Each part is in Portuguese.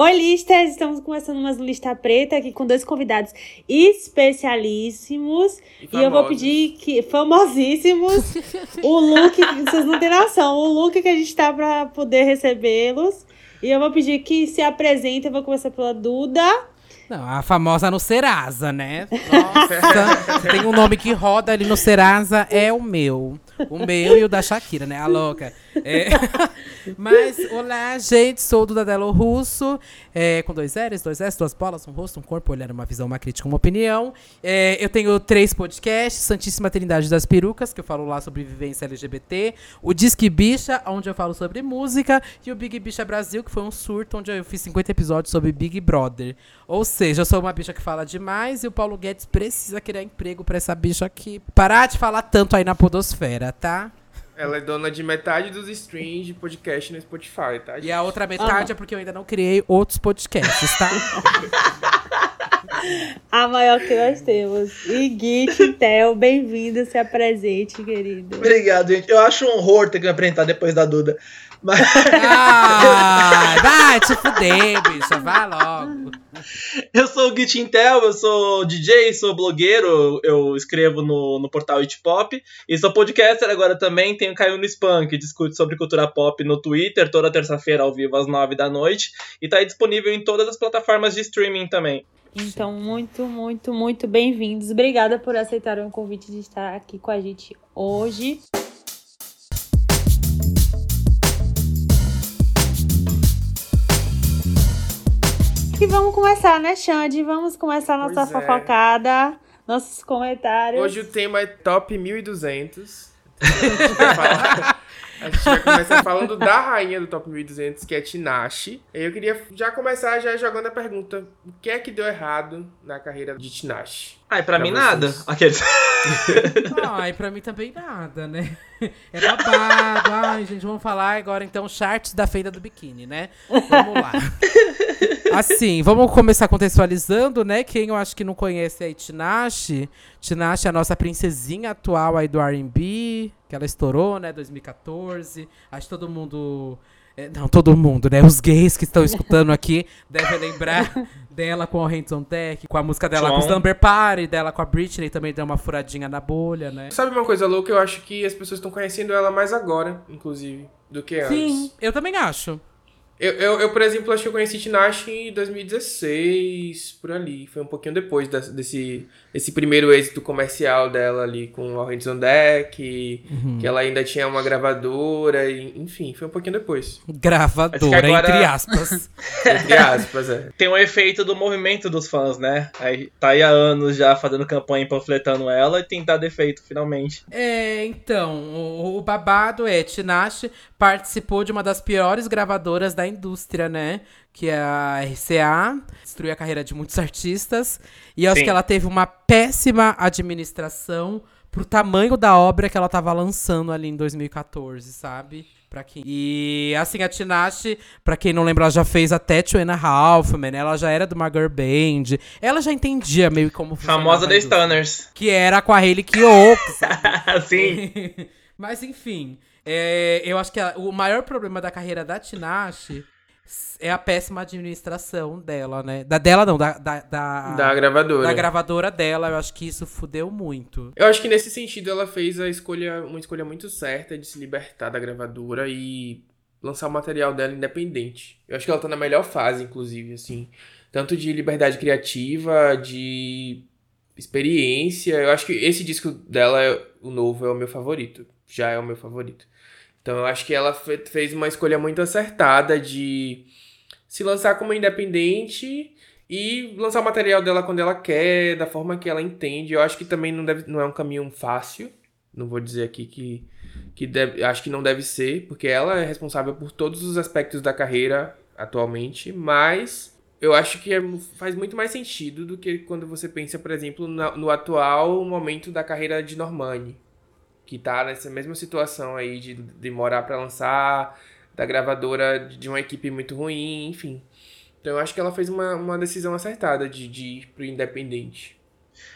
Oi, listas! Estamos começando mais um Lista Preta aqui com dois convidados especialíssimos. E, e eu vou pedir que. famosíssimos! o look, vocês não têm noção, o look que a gente tá pra poder recebê-los. E eu vou pedir que se apresentem. Eu vou começar pela Duda. Não, a famosa no Serasa, né? Nossa, tem um nome que roda ali no Serasa, é o meu. O meu e o da Shakira, né? A louca. É. Mas, olá, gente, sou o Dudadelo Russo, é, com dois L's, dois S, duas bolas, um rosto, um corpo, olhar, uma visão, uma crítica, uma opinião. É, eu tenho três podcasts, Santíssima Trindade das Perucas, que eu falo lá sobre vivência LGBT, o Disque Bicha, onde eu falo sobre música, e o Big Bicha Brasil, que foi um surto, onde eu fiz 50 episódios sobre Big Brother. Ou seja, eu sou uma bicha que fala demais e o Paulo Guedes precisa criar emprego para essa bicha aqui. Parar de falar tanto aí na podosfera, tá? Ela é dona de metade dos streams de podcast no Spotify, tá? E a outra metade ah. é porque eu ainda não criei outros podcasts, tá? a maior que nós temos. E Git, Tel, bem-vindo, se apresente, querido. Obrigado, gente. Eu acho um horror ter que me apresentar depois da Duda. Mas... Ah, vai te fuder, bicha, vai logo. Eu sou o Git Intel, eu sou DJ, sou blogueiro, eu escrevo no, no portal It Pop e sou podcaster agora também. Tenho Caiu no Spam, que discute sobre cultura pop no Twitter, toda terça-feira ao vivo às nove da noite. E tá disponível em todas as plataformas de streaming também. Então, muito, muito, muito bem-vindos. Obrigada por aceitar o convite de estar aqui com a gente hoje. E vamos começar, né, Xande? Vamos começar nossa pois é. fofocada, nossos comentários. Hoje o tema é Top 1200. A gente vai começar falando da rainha do Top 1200, que é Tinashe. Eu queria já começar já jogando a pergunta: o que é que deu errado na carreira de Tinashe? Ai, pra, pra mim vocês. nada. Aqueles. Ai, pra mim também nada, né? É babado. Ai, gente, vamos falar agora então charts da feira do biquíni, né? Vamos lá. Assim, vamos começar contextualizando, né? Quem eu acho que não conhece aí Tinashe. Tinashe é a nossa princesinha atual aí do R&B, que ela estourou, né, 2014. Acho que todo mundo é, não, todo mundo, né? Os gays que estão escutando aqui devem lembrar dela com o Hands on Tech, com a música dela com o Slumber Party, dela com a Britney também deu uma furadinha na bolha, né? Sabe uma coisa louca? Eu acho que as pessoas estão conhecendo ela mais agora, inclusive, do que antes. Sim, eu também acho. Eu, eu, eu, por exemplo, acho que eu conheci Tinashe em 2016, por ali. Foi um pouquinho depois desse esse primeiro êxito comercial dela ali com o Hands on Deck, uhum. que ela ainda tinha uma gravadora, e, enfim, foi um pouquinho depois. Gravadora, agora... entre aspas. entre aspas, é. Tem um efeito do movimento dos fãs, né? Aí tá aí há anos já fazendo campanha e panfletando ela e tem dado efeito, finalmente. É, então, o, o babado é, Tinashe participou de uma das piores gravadoras da indústria, né? Que é a RCA, destruiu a carreira de muitos artistas. E eu acho que ela teve uma péssima administração pro tamanho da obra que ela tava lançando ali em 2014, sabe? Pra quem... E assim, a Tinashe, pra quem não lembra, ela já fez até Two Halfman, ela já era do uma girl band. Ela já entendia meio como Famosa The Stunners. Que era com a Hayley Kiyoko, Sim. Mas enfim, é, eu acho que a, o maior problema da carreira da Tinashe é a péssima administração dela, né? Da dela não, da, da, da, da gravadora. Da gravadora dela, eu acho que isso fudeu muito. Eu acho que nesse sentido ela fez a escolha, uma escolha muito certa de se libertar da gravadora e lançar o material dela independente. Eu acho que ela tá na melhor fase, inclusive, assim. Tanto de liberdade criativa, de experiência. Eu acho que esse disco dela, o novo, é o meu favorito. Já é o meu favorito. Então eu acho que ela fez uma escolha muito acertada de se lançar como independente e lançar o material dela quando ela quer, da forma que ela entende. Eu acho que também não, deve, não é um caminho fácil. Não vou dizer aqui que, que deve, acho que não deve ser, porque ela é responsável por todos os aspectos da carreira atualmente, mas eu acho que é, faz muito mais sentido do que quando você pensa, por exemplo, no, no atual momento da carreira de Normani que tá nessa mesma situação aí de demorar para lançar, da gravadora de uma equipe muito ruim, enfim. Então eu acho que ela fez uma, uma decisão acertada de, de ir pro independente.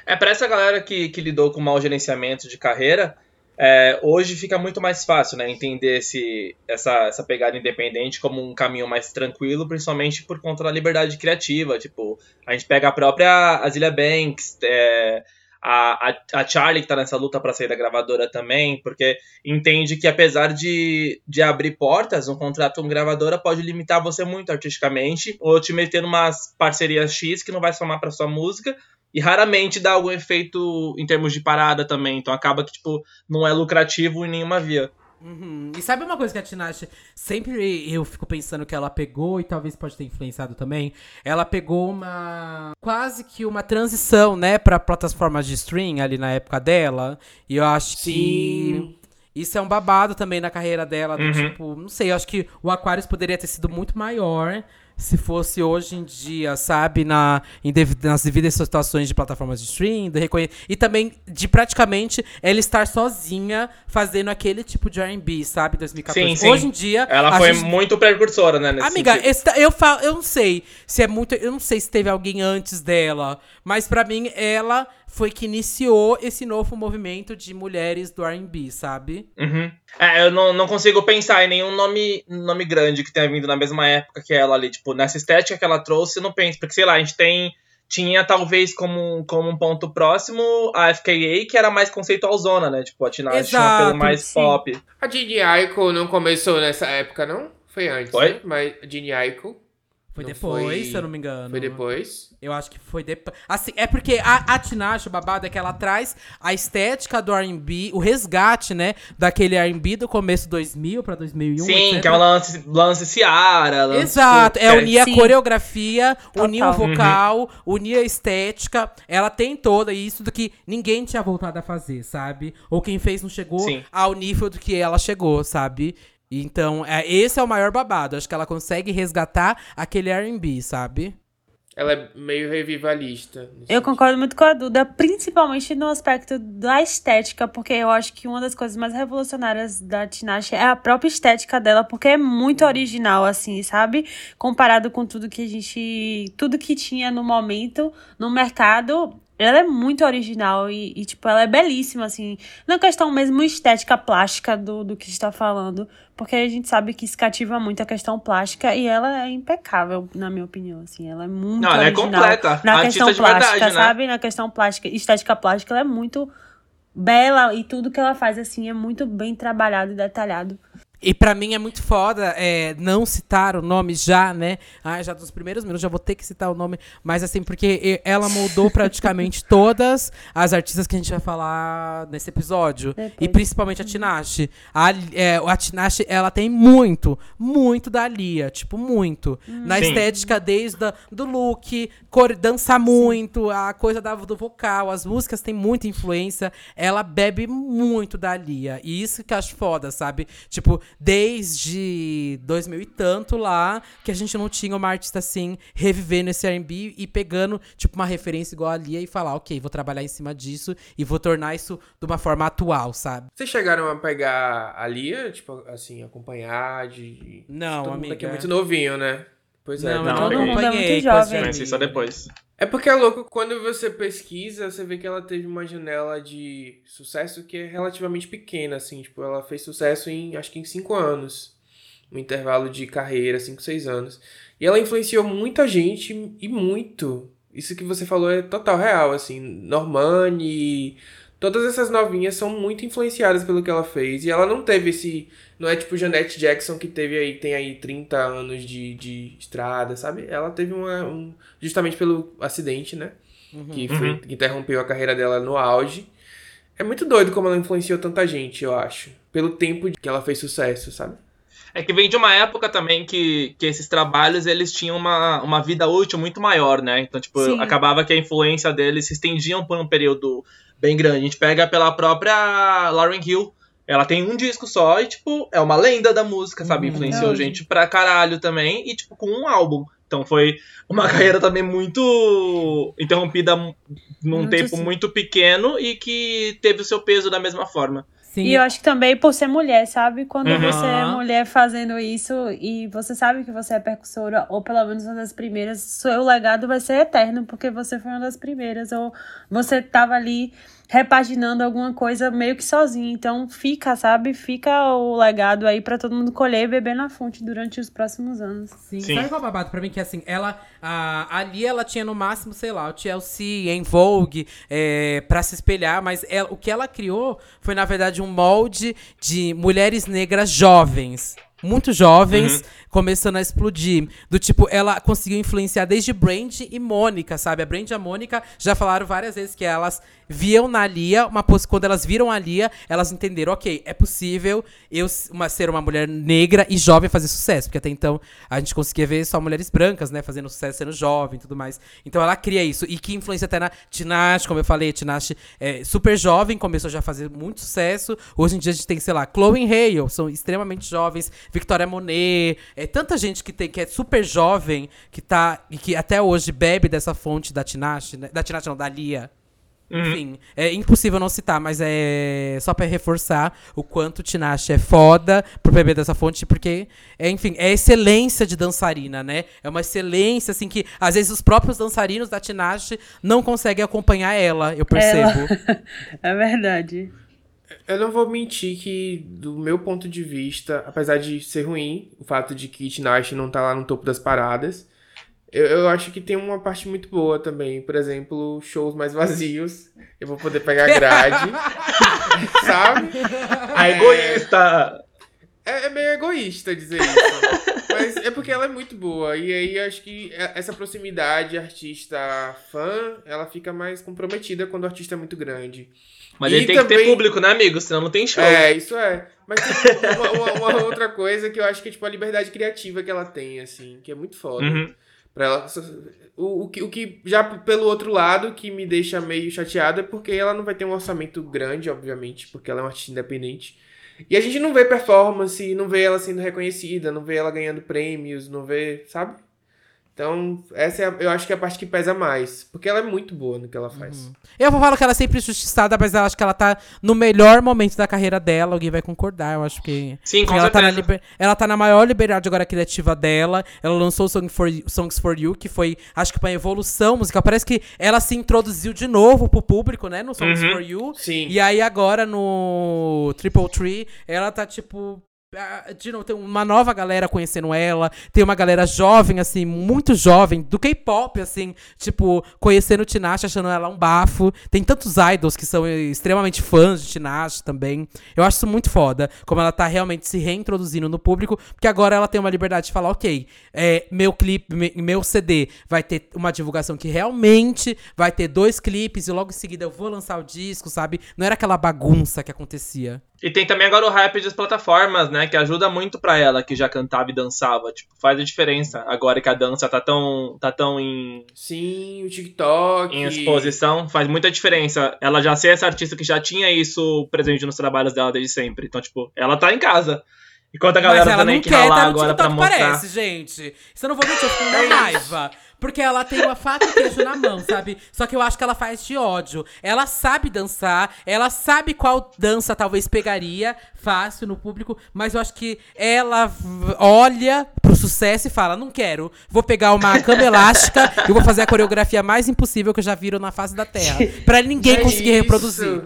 É, para essa galera que, que lidou com mau gerenciamento de carreira, É, hoje fica muito mais fácil, né? Entender esse, essa, essa pegada independente como um caminho mais tranquilo, principalmente por conta da liberdade criativa. Tipo, a gente pega a própria Azilia Banks, é, a, a, a, Charlie que tá nessa luta para sair da gravadora também, porque entende que apesar de, de abrir portas, um contrato com gravadora pode limitar você muito artisticamente, ou te meter numas parcerias X que não vai somar para sua música, e raramente dá algum efeito em termos de parada também. Então acaba que, tipo, não é lucrativo em nenhuma via. Uhum. E sabe uma coisa que a Tinashe sempre eu fico pensando que ela pegou e talvez pode ter influenciado também? Ela pegou uma quase que uma transição, né, para plataformas de stream ali na época dela. E eu acho Sim. que isso é um babado também na carreira dela, do, uhum. tipo, não sei, eu acho que o Aquarius poderia ter sido muito maior se fosse hoje em dia, sabe, na, dev, nas devidas situações de plataformas de streaming, de e também de praticamente ela estar sozinha fazendo aquele tipo de R&B, sabe, 2014. Sim, sim. Hoje em dia... Ela foi gente... muito precursora, né, Amiga, esse, eu, falo, eu não sei se é muito... Eu não sei se teve alguém antes dela, mas para mim, ela foi que iniciou esse novo movimento de mulheres do R&B, sabe? Uhum. É, eu não, não consigo pensar em nenhum nome, nome grande que tenha vindo na mesma época que ela ali. Tipo, nessa estética que ela trouxe, eu não penso. Porque, sei lá, a gente tem... Tinha, talvez, como, como um ponto próximo, a FKA, que era mais conceitualzona, né? Tipo, a Tina tinha um apelo mais sim. pop. A Ginny Aiko não começou nessa época, não? Foi antes, Foi? Né? Mas a Ginny Aiko... Foi não depois, foi... se eu não me engano. Foi depois? Eu acho que foi depois. Assim, é porque a, a Tinashe, o babado, é que ela traz a estética do R&B, o resgate, né, daquele R&B do começo 2000 pra 2001, Sim, etc. que é um lance, lance Ciara. Lance Exato, é unir a coreografia, Total. unir o vocal, uhum. unir a estética. Ela tem toda isso do que ninguém tinha voltado a fazer, sabe? Ou quem fez não chegou Sim. ao nível do que ela chegou, sabe? Então, é, esse é o maior babado. Acho que ela consegue resgatar aquele R&B, sabe? Ela é meio revivalista. Eu concordo muito com a Duda, principalmente no aspecto da estética, porque eu acho que uma das coisas mais revolucionárias da Tinashe é a própria estética dela, porque é muito original, assim, sabe? Comparado com tudo que a gente. Tudo que tinha no momento no mercado, ela é muito original e, e, tipo, ela é belíssima, assim. Não é questão mesmo estética plástica do, do que está falando, porque a gente sabe que isso cativa muito a questão plástica e ela é impecável, na minha opinião, assim. Ela é muito Não, ela é completa. Na questão plástica, verdade, né? sabe? Na questão plástica, estética plástica, ela é muito bela e tudo que ela faz, assim, é muito bem trabalhado e detalhado. E para mim é muito foda é, não citar o nome já, né? Ah, já dos primeiros minutos já vou ter que citar o nome. Mas assim, porque ela moldou praticamente todas as artistas que a gente vai falar nesse episódio. E principalmente a Tinashe. A, é, a Tinashe, ela tem muito, muito da Lia. Tipo, muito. Hum. Na Sim. estética, desde a, do look, cor, dança muito, a coisa da, do vocal, as músicas têm muita influência. Ela bebe muito da Lia. E isso que eu acho foda, sabe? Tipo, desde 2000 e tanto lá, que a gente não tinha uma artista assim, revivendo esse R&B e pegando, tipo, uma referência igual a Lia e falar, ok, vou trabalhar em cima disso e vou tornar isso de uma forma atual, sabe? Vocês chegaram a pegar a Lia, tipo, assim, acompanhar de... Não, Todo amiga. aqui é muito novinho, né? Pois é, não, não todo mundo é muito jovem. só depois. É porque é louco, quando você pesquisa, você vê que ela teve uma janela de sucesso que é relativamente pequena, assim. Tipo, ela fez sucesso em, acho que em cinco anos. Um intervalo de carreira, cinco, seis anos. E ela influenciou muita gente, e muito. Isso que você falou é total real, assim. Normani, todas essas novinhas são muito influenciadas pelo que ela fez. E ela não teve esse. Não é tipo Janette Jackson que teve aí, tem aí 30 anos de, de estrada, sabe? Ela teve uma. Um, justamente pelo acidente, né? Uhum. Que, foi, uhum. que interrompeu a carreira dela no auge. É muito doido como ela influenciou tanta gente, eu acho. Pelo tempo que ela fez sucesso, sabe? É que vem de uma época também que, que esses trabalhos eles tinham uma, uma vida útil muito maior, né? Então, tipo, Sim. acabava que a influência deles se estendiam por um período bem grande. A gente pega pela própria Lauren Hill. Ela tem um disco só e, tipo, é uma lenda da música, sabe? Uhum. Influenciou gente pra caralho também. E, tipo, com um álbum. Então foi uma carreira também muito interrompida num muito tempo sim. muito pequeno e que teve o seu peso da mesma forma. Sim. E eu acho que também por ser mulher, sabe? Quando uhum. você é mulher fazendo isso e você sabe que você é percussora, ou pelo menos uma das primeiras, seu legado vai ser eterno, porque você foi uma das primeiras, ou você tava ali repaginando alguma coisa meio que sozinha. Então fica, sabe? Fica o legado aí para todo mundo colher e beber na fonte durante os próximos anos. Sim, Sim. sabe qual é babado pra mim? Que assim, ela. A, ali ela tinha no máximo, sei lá, o Chelsea em Vogue é, pra se espelhar, mas ela, o que ela criou foi, na verdade, um molde de mulheres negras jovens muito jovens, uhum. começando a explodir. Do tipo, ela conseguiu influenciar desde Brand e Mônica, sabe? A Brand e a Mônica já falaram várias vezes que elas viam na Lia, uma quando elas viram a Lia, elas entenderam, ok, é possível eu uma, ser uma mulher negra e jovem fazer sucesso. Porque até então a gente conseguia ver só mulheres brancas, né, fazendo sucesso sendo jovem e tudo mais. Então ela cria isso. E que influencia até na Tinashe, como eu falei, Tinashe é super jovem, começou já a fazer muito sucesso. Hoje em dia a gente tem, sei lá, Chloe Hale, são extremamente jovens, Victoria Monet, é tanta gente que tem que é super jovem, que tá e que até hoje bebe dessa fonte da Tinashe, né? da Tinashe não, da Lia. Uhum. Enfim, é impossível não citar, mas é só para reforçar o quanto Tinashe é foda por beber dessa fonte, porque, é, enfim, é excelência de dançarina, né? É uma excelência, assim, que às vezes os próprios dançarinos da Tinashe não conseguem acompanhar ela, eu percebo. Ela... é verdade. Eu não vou mentir que, do meu ponto de vista, apesar de ser ruim, o fato de que Tinashe não tá lá no topo das paradas, eu, eu acho que tem uma parte muito boa também. Por exemplo, shows mais vazios. Eu vou poder pegar grade. sabe? A egoísta! É, é, meio egoísta dizer isso. mas é porque ela é muito boa. E aí acho que essa proximidade artista-fã, ela fica mais comprometida quando o artista é muito grande. Mas e ele tem também... que ter público, né, amigo? Senão não tem show. É, isso é. Mas tem uma, uma, uma, outra coisa que eu acho que é tipo a liberdade criativa que ela tem, assim, que é muito foda. Uhum. Pra ela, o, o, que, o que já pelo outro lado que me deixa meio chateado é porque ela não vai ter um orçamento grande, obviamente, porque ela é uma artista independente. E a gente não vê performance, não vê ela sendo reconhecida, não vê ela ganhando prêmios, não vê, sabe? Então, essa é a, eu acho que é a parte que pesa mais. Porque ela é muito boa no que ela faz. Uhum. Eu falo que ela é sempre justiçada, mas eu acho que ela tá no melhor momento da carreira dela. Alguém vai concordar. Eu acho que. Sim, com ela certeza. tá, na liber, ela tá na maior liberdade agora criativa dela. Ela lançou Song for, Songs for You, que foi, acho que uma evolução musical. Parece que ela se introduziu de novo pro público, né? No Songs uhum. for You. Sim. E aí agora no Triple Tree, ela tá tipo de novo, tem uma nova galera conhecendo ela, tem uma galera jovem, assim, muito jovem, do K-pop, assim, tipo, conhecendo Tinashe, achando ela um bafo. Tem tantos idols que são extremamente fãs de Tinashe também. Eu acho isso muito foda, como ela tá realmente se reintroduzindo no público, porque agora ela tem uma liberdade de falar, ok, é, meu clipe, meu CD vai ter uma divulgação que realmente vai ter dois clipes e logo em seguida eu vou lançar o disco, sabe? Não era aquela bagunça que acontecia. E tem também agora o hype das plataformas, né? Que ajuda muito para ela que já cantava e dançava. Tipo, faz a diferença. Agora que a dança tá tão, tá tão em. Sim, o TikTok. Em exposição, faz muita diferença. Ela já ser essa artista que já tinha isso presente nos trabalhos dela desde sempre. Então, tipo, ela tá em casa. Enquanto a galera Mas ela também não quer ralar tá agora TikTok, pra mostrar. parece, gente. Você não vou mentir, eu fico com raiva. Porque ela tem uma faca e queijo na mão, sabe? Só que eu acho que ela faz de ódio. Ela sabe dançar, ela sabe qual dança talvez pegaria fácil no público, mas eu acho que ela olha pro sucesso e fala: não quero, vou pegar uma cama elástica e vou fazer a coreografia mais impossível que já viram na face da Terra. Pra ninguém é conseguir isso. reproduzir.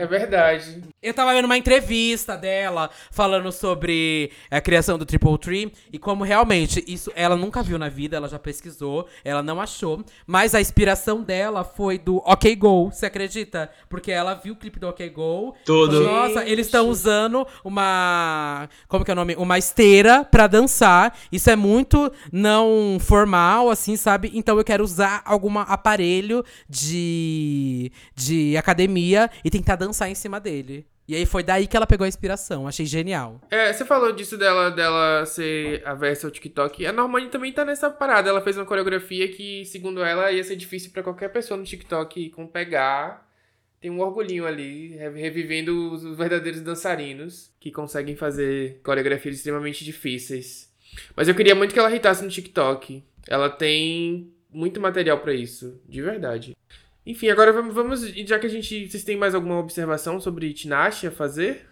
É verdade. Eu tava vendo uma entrevista dela falando sobre a criação do Triple Tree e como realmente isso ela nunca viu na vida, ela já pesquisou, ela não achou, mas a inspiração dela foi do OK Go, você acredita? Porque ela viu o clipe do OK Go. Tudo. Falou, Nossa, eles estão usando uma como que é o nome? Uma esteira para dançar. Isso é muito não formal assim, sabe? Então eu quero usar algum aparelho de de academia e tentar dançar dançar em cima dele. E aí foi daí que ela pegou a inspiração. Achei genial. É, você falou disso dela, dela ser a versa ao TikTok. A Normani também tá nessa parada. Ela fez uma coreografia que, segundo ela, ia ser difícil para qualquer pessoa no TikTok com pegar. Tem um orgulhinho ali, revivendo os verdadeiros dançarinos que conseguem fazer coreografias extremamente difíceis. Mas eu queria muito que ela irritasse no TikTok. Ela tem muito material para isso, de verdade. Enfim, agora vamos, vamos. Já que a gente. Vocês têm mais alguma observação sobre Tinashe a fazer?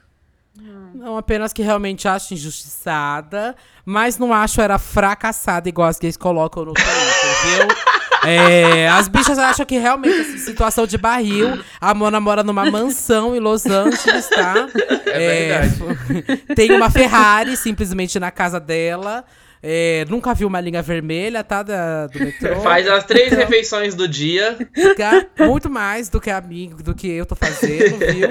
Não, apenas que realmente acho injustiçada, mas não acho era fracassada igual as gays colocam no Twitter, viu? É, as bichas acham que realmente essa situação de barril, a Mona mora numa mansão em Los Angeles, tá? É verdade. Tem uma Ferrari simplesmente na casa dela. É, nunca viu uma linha vermelha, tá? Da, do metrô. Faz as três Então- refeições do dia. Muito mais do que a mim, do que eu tô fazendo, viu?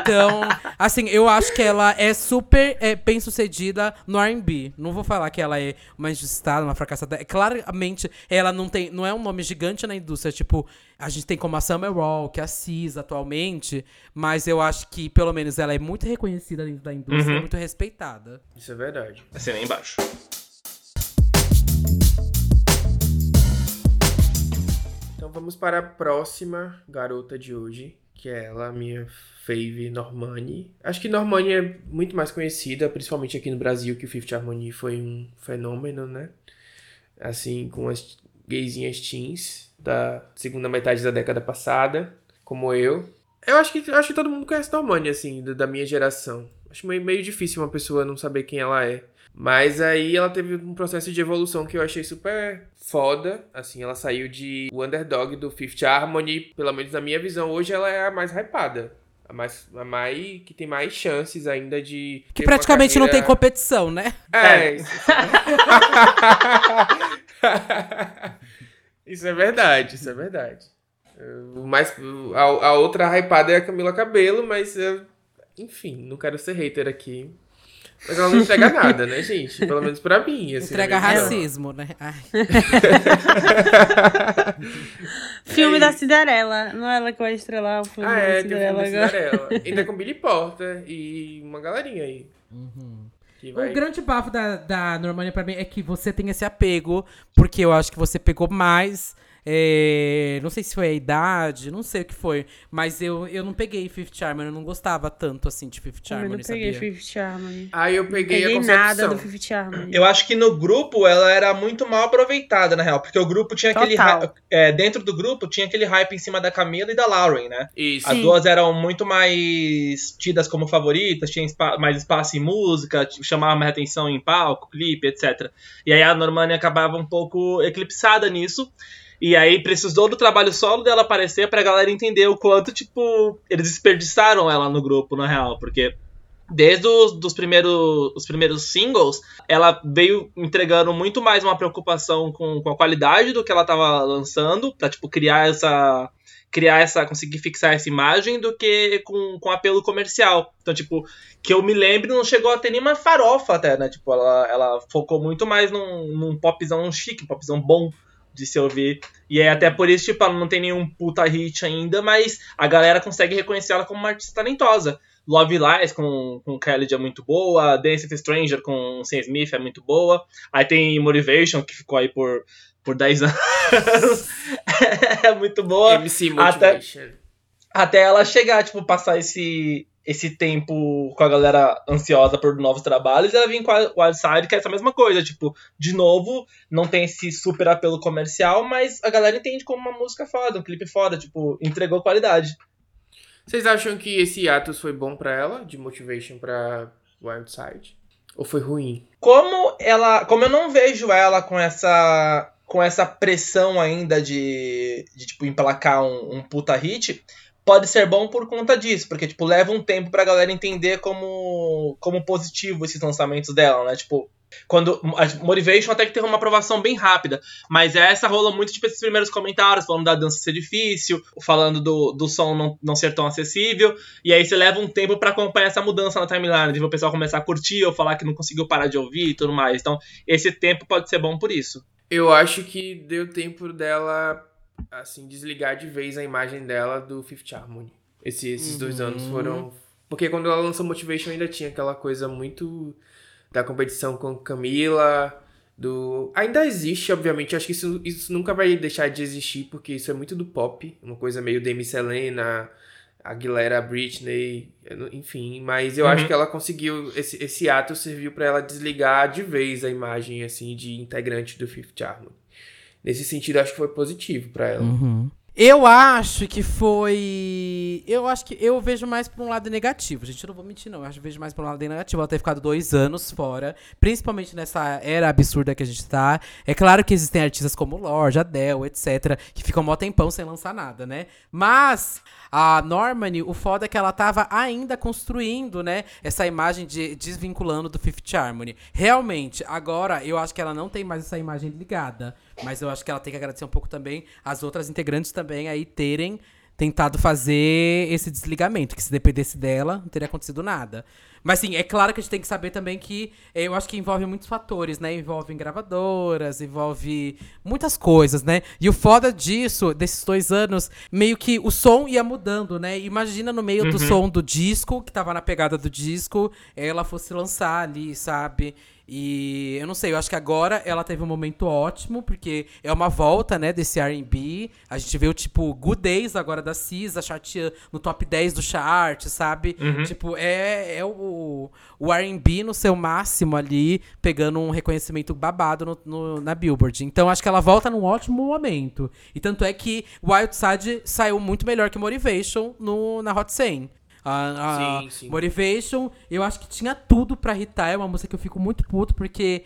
Então, assim, eu acho que ela é super é, bem sucedida no R&B. Não vou falar que ela é uma injustada, uma fracassada. É, claramente, ela não tem, não é um nome gigante na indústria. Tipo, a gente tem como a Summer Walk, a Cis atualmente, mas eu acho que pelo menos ela é muito reconhecida dentro da indústria, Uhum. muito respeitada. Isso é verdade. Assina aí embaixo. Então vamos para a próxima garota de hoje, que é ela, minha fave Normani. Acho que Normani é muito mais conhecida, principalmente aqui no Brasil, que o Fifth Harmony foi um fenômeno, né? Assim, com as gaysinhas teens da segunda metade da década passada, como eu. Eu acho que, acho que todo mundo conhece Normani, assim, da, da minha geração. Acho meio, meio difícil uma pessoa não saber quem ela é. Mas aí ela teve um processo de evolução que eu achei super foda. Assim, ela saiu de o underdog do Fifth Harmony, pelo menos na minha visão, hoje ela é a mais hypada. A mais, a mais que tem mais chances ainda de. Que ter uma praticamente não tem carreira- competição, né? É. Isso, isso é verdade, isso é verdade. Mas a, a outra hypada é a Camila Cabelo, mas uh, enfim, não quero ser hater aqui. Mas ela não entrega nada, né, gente? Pelo menos pra mim. Assim, Entrega visão. racismo, né? Filme aí. da Cinderela. Não é ela que vai estrelar o filme Ah, da é, tem o filme Cinderela da agora. Cinderela. Ainda com Billy Porter e uma galerinha aí. Vai... O grande bafo da, da Normânia pra mim é que você tem esse apego, porque eu acho que você pegou mais. É, não sei se foi a idade, não sei o que foi. Mas eu, eu não peguei Fifth Harmony, eu não gostava tanto assim de Fifth Harmony, não peguei sabia? Fifth Harmony. Aí eu Não peguei, peguei a nada do Fifth Harmony. Eu acho que no grupo ela era muito mal aproveitada, na real. Porque o grupo tinha aquele. Total. hy- é, dentro do grupo tinha aquele hype em cima da Camila e da Lauren, né? Isso. As Sim. duas eram muito mais tidas como favoritas, tinham espa- mais espaço em música, chamava mais atenção em palco, clipe, etc. E aí a Normani acabava um pouco eclipsada nisso. E aí precisou do trabalho solo dela aparecer pra galera entender o quanto, tipo, eles desperdiçaram ela no grupo, na real. Porque desde os dos primeiros, os primeiros singles, ela veio entregando muito mais uma preocupação com, com a qualidade do que ela tava lançando, pra, tipo, criar essa criar essa, conseguir fixar essa imagem do que com, com apelo comercial. Então, tipo, que eu me lembro, não chegou a ter nenhuma farofa até, né? Tipo, ela, ela focou muito mais num, num popzão chique, popzão bom de se ouvir. E é até por isso, tipo, ela não tem nenhum puta hit ainda, mas a galera consegue reconhecer ela como uma artista talentosa. Love Lies com, com Kelly é muito boa, Dance with Stranger com Sam Smith é muito boa. Aí tem Motivation, que ficou aí por, por 10 anos. é muito boa. MC Até- Motivation. Até ela chegar, tipo, passar esse, esse tempo com a galera ansiosa por novos trabalhos, e ela vem com a Wildside, que é essa mesma coisa, tipo, de novo, não tem esse super apelo comercial, mas a galera entende como uma música foda, um clipe foda, tipo, entregou qualidade. Vocês acham que esse atos foi bom pra ela, de Motivation pra Wildside? Ou foi ruim? Como ela. Como eu não vejo ela com essa. com essa pressão ainda de. de tipo, emplacar um, um puta hit. Pode ser bom por conta disso, porque, tipo, leva um tempo pra galera entender como, como positivo esses lançamentos dela, né? Tipo, quando. A Motivation até que teve uma aprovação bem rápida, mas essa rola muito, tipo, esses primeiros comentários, falando da dança ser difícil, falando do, do som não, não ser tão acessível, e aí você leva um tempo pra acompanhar essa mudança na timeline, de o pessoal começar a curtir ou falar que não conseguiu parar de ouvir e tudo mais. Então, esse tempo pode ser bom por isso. Eu acho que deu tempo dela, assim, desligar de vez a imagem dela do Fifth Harmony. Esse- esses dois Uhum. anos foram. Porque quando ela lançou Motivation ainda tinha aquela coisa muito da competição com Camila. Do... Ainda existe, obviamente. Acho que isso, isso nunca vai deixar de existir, porque isso é muito do pop. Uma coisa meio Demi Selena, Aguilera, Britney, enfim. Mas eu Uhum. acho que ela conseguiu. Esse, esse ato serviu pra ela desligar de vez a imagem, assim, de integrante do Fifth Harmony. Nesse sentido, acho que foi positivo pra ela. Uhum. Eu acho que foi. Eu acho que eu vejo mais por um lado negativo. Gente, eu não vou mentir, não. Eu acho que vejo mais por um lado negativo. Ela ter ficado dois anos fora. Principalmente nessa era absurda que a gente tá. É claro que existem artistas como Lorde, Adele, etc., que ficam mó tempão sem lançar nada, né? Mas a Normani, o foda é que ela tava ainda construindo, né, essa imagem de desvinculando do Fifth Harmony. Realmente, agora eu acho que ela não tem mais essa imagem ligada, mas eu acho que ela tem que agradecer um pouco também as outras integrantes também aí terem tentado fazer esse desligamento, que se dependesse dela, não teria acontecido nada. Mas sim, é claro que a gente tem que saber também que eh, eu acho que envolve muitos fatores, né? Envolve gravadoras, envolve muitas coisas, né? E o foda disso, desses dois anos, meio que o som ia mudando, né? Imagina no meio do som do disco, que tava na pegada do disco, ela fosse lançar ali, sabe? E eu não sei, eu acho que agora ela teve um momento ótimo, porque é uma volta, né, desse R&B. A gente vê o tipo Good Days agora da Cisa, chartia no top 10 do chart, sabe? Tipo, é, é o, o R&B no seu máximo ali, pegando um reconhecimento babado no, no- na Billboard. Então acho que ela volta num ótimo momento. E tanto é que Wild Side saiu muito melhor que Motivation no, na Hot 100. A, a Sim, sim. Motivation, eu acho que tinha tudo pra hitar. É uma música que eu fico muito puto, porque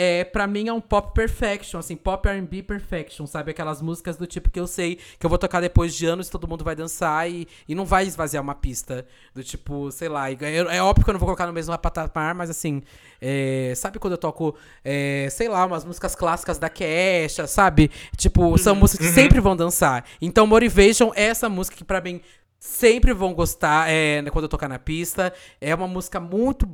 é, pra mim é um pop perfection, assim, pop R&B perfection, sabe? Aquelas músicas do tipo que eu sei que eu vou tocar depois de anos e todo mundo vai dançar e, e não vai esvaziar uma pista. Do tipo, sei lá, é, é óbvio que eu não vou colocar no mesmo patamar, mas assim, é, sabe quando eu toco, é, sei lá, umas músicas clássicas da Kesha, sabe? Tipo, são músicas que sempre vão dançar. Então, Motivation é essa música que pra mim sempre vão gostar é, quando eu tocar na pista. É uma música muito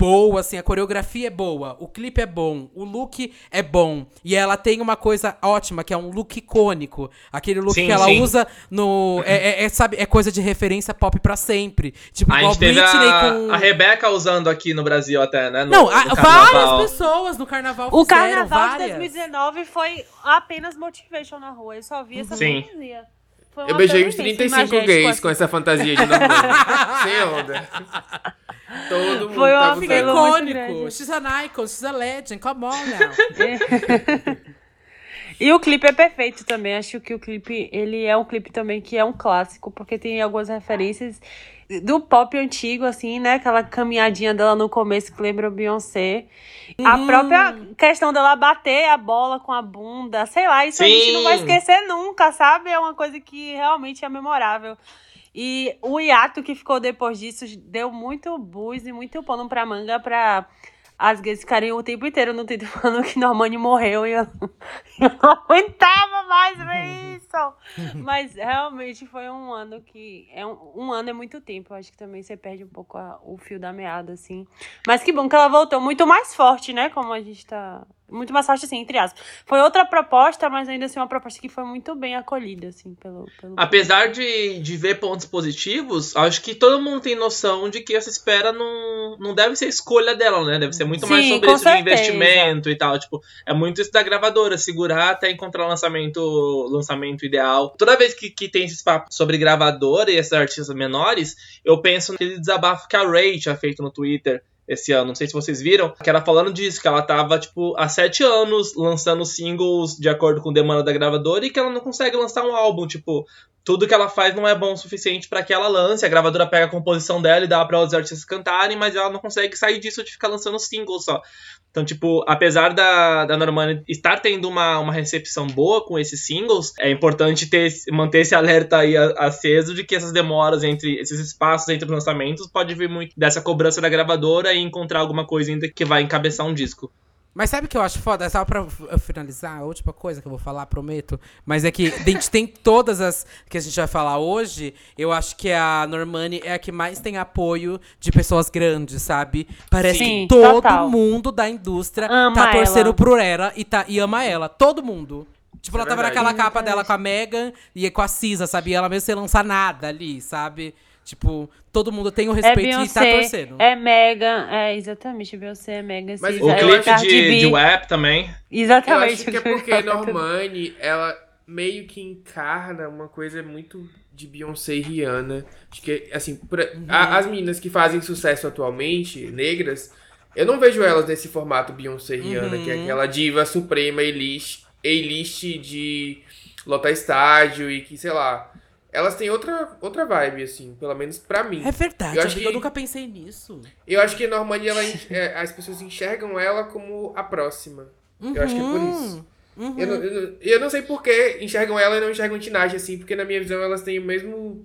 boa, assim, a coreografia é boa, o clipe é bom, o look é bom. E ela tem uma coisa ótima, que é um look icônico. Aquele look Sim, que ela sim. usa no. É, é- é, sabe, é coisa de referência pop pra sempre. Tipo, A igual gente teve Britney a, com. a Rebeca usando aqui no Brasil até, né? No, Não, no a- carnaval. várias pessoas no carnaval O fizeram, carnaval de várias. 2019 foi apenas motivation na rua. Eu só vi essa Sim. fantasia. Foi Eu beijei uns imensa, 35 imagético, gays assim. com essa fantasia de Normani. Sem onda. Todo mundo Foi uma tava Fica Pelo usando. muito icônico. She's an icon, she's a legend, come on now. E o clipe é perfeito também. Acho que o clipe, ele é um clipe também que é um clássico, porque tem algumas referências do pop antigo, assim, né? Aquela caminhadinha dela no começo que lembra o Beyoncé. A própria questão dela bater a bola com a bunda, sei lá, isso a gente não vai Sim. esquecer nunca, sabe? É uma coisa que realmente é memorável. E o hiato que ficou depois disso deu muito buzz e muito pano pra manga pra as gays ficarem o tempo inteiro no Twitter falando que Normani morreu e eu, eu não aguentava mais ver isso. Mas realmente foi um ano que. É um, um ano é muito tempo. Eu acho que também você perde um pouco a- o fio da meada, assim. Mas que bom que ela voltou muito mais forte, né? Como a gente tá. Muito mais forte, assim, entre aspas. Foi outra proposta, mas ainda assim uma proposta que foi muito bem acolhida, assim, pelo. pelo Apesar de, de ver pontos positivos, acho que todo mundo tem noção de que essa espera não, não deve ser escolha dela, né? Deve ser muito mais Sim, sobre com isso de investimento e tal. Tipo, é muito isso da gravadora, segurar até encontrar o lançamento, lançamento ideal. Toda vez que, que tem esses papos sobre gravadora e esses artistas menores, eu penso naquele desabafo que a Ray tinha feito no Twitter esse ano, não sei se vocês viram, que ela falando disso, que ela tava, tipo, há sete anos lançando singles de acordo com demanda da gravadora e que ela não consegue lançar um álbum, tipo, tudo que ela faz não é bom o suficiente pra que ela lance, a gravadora pega a composição dela e dá pra outros artistas cantarem, mas ela não consegue sair disso de ficar lançando singles só. Então, tipo, apesar da, da Normani estar tendo uma, uma recepção boa com esses singles, é importante ter, manter esse alerta aí aceso de que essas demoras entre esses espaços entre os lançamentos pode vir muito dessa cobrança da gravadora e encontrar alguma coisa ainda que vai encabeçar um disco. Mas sabe o que eu acho foda? Só pra eu finalizar, a última coisa que eu vou falar, prometo. Mas é que a gente tem todas as que a gente vai falar hoje. Eu acho que a Normani é a que mais tem apoio de pessoas grandes, sabe? Parece Sim, que todo total. mundo da indústria Ama tá torcendo ela. por ela e, tá, e ama ela. Todo mundo. Tipo, ela é tava verdade. naquela capa dela com a Megan e com a Cisa, sabe? E ela mesmo sem lançar nada ali, sabe? Tipo, todo mundo tem o É respeito e tá Beyoncé, torcendo. é Megan, é exatamente, Beyoncé, é Megan, Mas O Eu é clipe Cardi de, de Wap também. Eu Exatamente. acho que é porque Normani, ela meio que encarna uma coisa muito de Beyoncé e Rihanna. Acho que, assim, pra- Uhum. a- as meninas que fazem sucesso atualmente, negras, eu não vejo elas nesse formato Beyoncé e Rihanna, Uhum. que é aquela diva suprema, Elish, A-list de lotar estádio e que, sei lá, elas têm outra, outra vibe, assim, pelo menos pra mim. É verdade, Eu acho que- eu nunca pensei nisso. Eu acho que a Normani, ela, é, as pessoas enxergam ela como a próxima. Eu acho que é por isso. Uhum. Eu, não, eu, eu não sei por que enxergam ela e não enxergam Tinashe, assim, porque na minha visão elas têm o mesmo.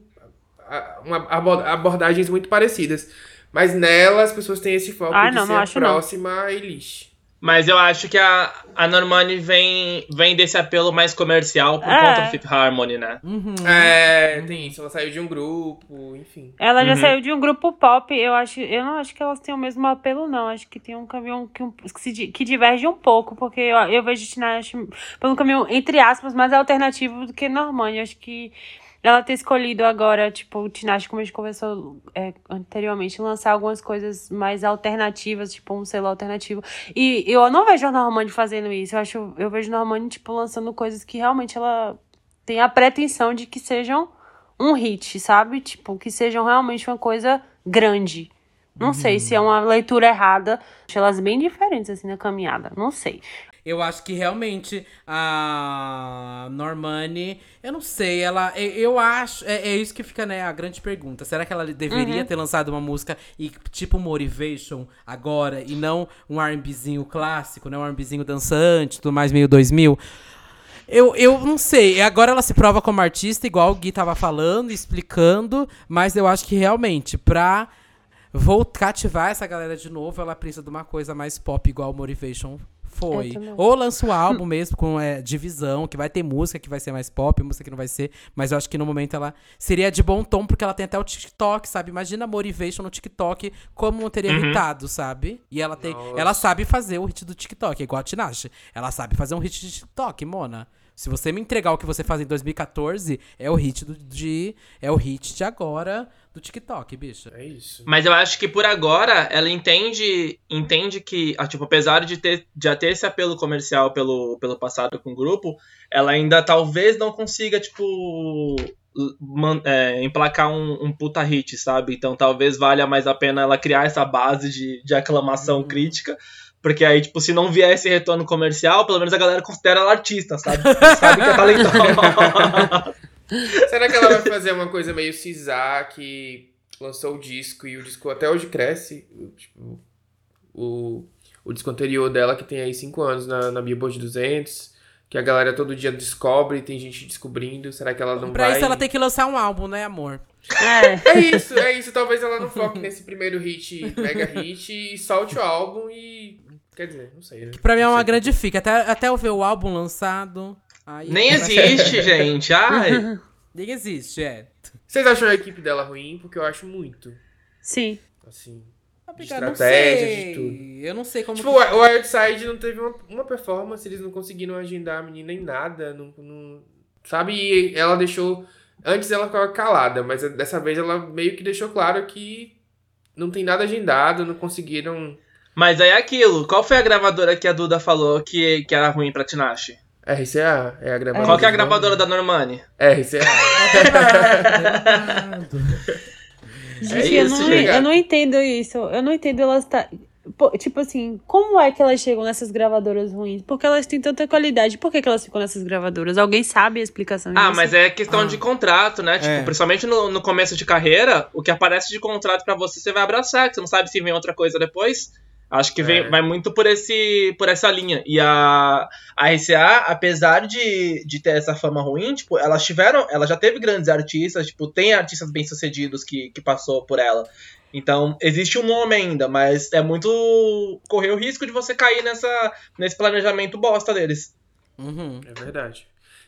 a- uma, abo- abordagens muito parecidas. Mas nela as pessoas têm esse foco Ah, de não, ser não a acho não. próxima Elish. Mas eu acho que a, a Normani vem, vem desse apelo mais comercial por É. conta do Fifth Harmony, né? Uhum. É, tem isso. Ela saiu de um grupo, enfim. Ela já Uhum. saiu de um grupo pop, eu acho, eu não acho que elas têm o mesmo apelo, não. Acho que tem um caminhão que, um- que, se que diverge um pouco, porque eu, eu vejo Tinashe um caminho, entre aspas, mais alternativo do que Normani. Acho que ela ter escolhido agora, tipo, o Tinashe, como a gente conversou é, anteriormente, lançar algumas coisas mais alternativas, tipo um selo alternativo. E eu não vejo a Normani fazendo isso. Eu acho, eu vejo a Normani, tipo, lançando coisas que realmente ela tem a pretensão de que sejam um hit, sabe? Tipo, que sejam realmente uma coisa grande. Não sei se é uma leitura errada. Acho elas bem diferentes, assim, na caminhada. Não sei. Eu acho que realmente a Normani, eu não sei, ela. Eu, acho. É, é isso que fica, né, a grande pergunta. Será que ela deveria Uhum. ter lançado uma música e tipo Motivation agora e não um RBzinho clássico, né? Um RBzinho dançante, tudo mais meio 2000? Eu, eu não sei. Agora ela se prova como artista, igual o Gui tava falando, explicando, mas eu acho que realmente, pra voltar cativar essa galera de novo, ela precisa de uma coisa mais pop, igual o Motivation foi. Também. Ou lança um álbum mesmo com é, divisão, que vai ter música que vai ser mais pop, música que não vai ser. Mas eu acho que no momento ela seria de bom tom, porque ela tem até o TikTok, sabe? Imagina a Motivation no TikTok, como não teria Uhum. hitado, sabe? E ela tem. Nossa. Ela sabe fazer o hit do TikTok, é igual a Tinashe. Ela sabe fazer um hit de TikTok, Mona. Se você me entregar o que você faz em 2014, é o hit do, de. É o hit de agora do TikTok, bicha. É isso. Mas eu acho que por agora ela entende entende que, ah, tipo, apesar de ter já ter esse apelo comercial pelo, pelo passado com o grupo, ela ainda talvez não consiga, tipo, man- é, emplacar um, um puta hit, sabe? Então talvez valha mais a pena ela criar essa base de, de aclamação crítica. Porque aí, tipo, se não vier esse retorno comercial, pelo menos a galera considera ela artista, sabe? sabe que é talentosa. Será que ela vai fazer uma coisa meio Cisar que lançou o disco e o disco até hoje cresce? Tipo, o, o disco anterior dela, que tem aí 5 anos na, na Billboard 200, que a galera todo dia descobre, tem gente descobrindo. Será que ela não pra vai. isso ela tem que lançar um álbum, né, amor? É. É isso, é isso. Talvez ela não foque nesse primeiro hit, mega hit, e solte o álbum e. Quer dizer, não sei, né? Que pra mim é uma grande fica. Até, até eu ver o álbum lançado. aí Nem existe, gente. Ai. Nem existe, é. Vocês acham a equipe dela ruim? Porque eu acho muito. Sim. Assim. Estratégia, não de tudo. Eu não sei como. Tipo, que- o Wildside não teve uma, uma performance, eles não conseguiram agendar a menina em nada. Não, não- sabe? E ela deixou. Antes ela ficava calada, mas dessa vez ela meio que deixou claro que não tem nada agendado, não conseguiram. Mas aí é aquilo. Qual foi a gravadora que a Duda falou que, que era ruim pra Tinashe? RCA é a gravadora. Qual que é a do gravadora da Normani? RCA. Gente, eu, isso, não, gente. eu não entendo isso. Eu não entendo elas tá. Tipo assim, como é que elas chegam nessas gravadoras ruins? Porque elas têm tanta qualidade. Por que, que elas ficam nessas gravadoras? Alguém sabe a explicação Ah, disso? mas é questão Ah. de contrato, né? Tipo, É. principalmente no, no começo de carreira, o que aparece de contrato pra você, você vai abraçar, que você não sabe se vem outra coisa depois. Acho que vem, É. vai muito por, esse, por essa linha. E a, a RCA, apesar de, de ter essa fama ruim, tipo, elas tiveram. Ela já teve grandes artistas, tipo, tem artistas bem-sucedidos que, que passou por ela. Então, existe um nome ainda, mas é muito correr o risco de você cair nessa, nesse planejamento bosta deles. Uhum. É verdade.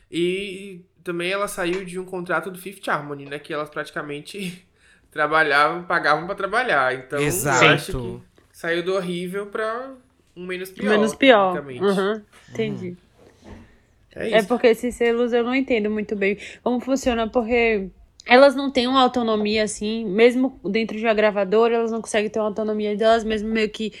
E também ela saiu de um contrato do Fifth Harmony, né? Que elas praticamente trabalhavam, pagavam pra trabalhar. Então, eu acho Exato. que saiu do horrível pra um menos pior. Menos pior. Uhum, entendi. É É isso. porque esses selos eu não entendo muito bem como funciona, porque elas não têm uma autonomia assim, mesmo dentro de uma gravadora, elas não conseguem ter uma autonomia delas mesmo meio que,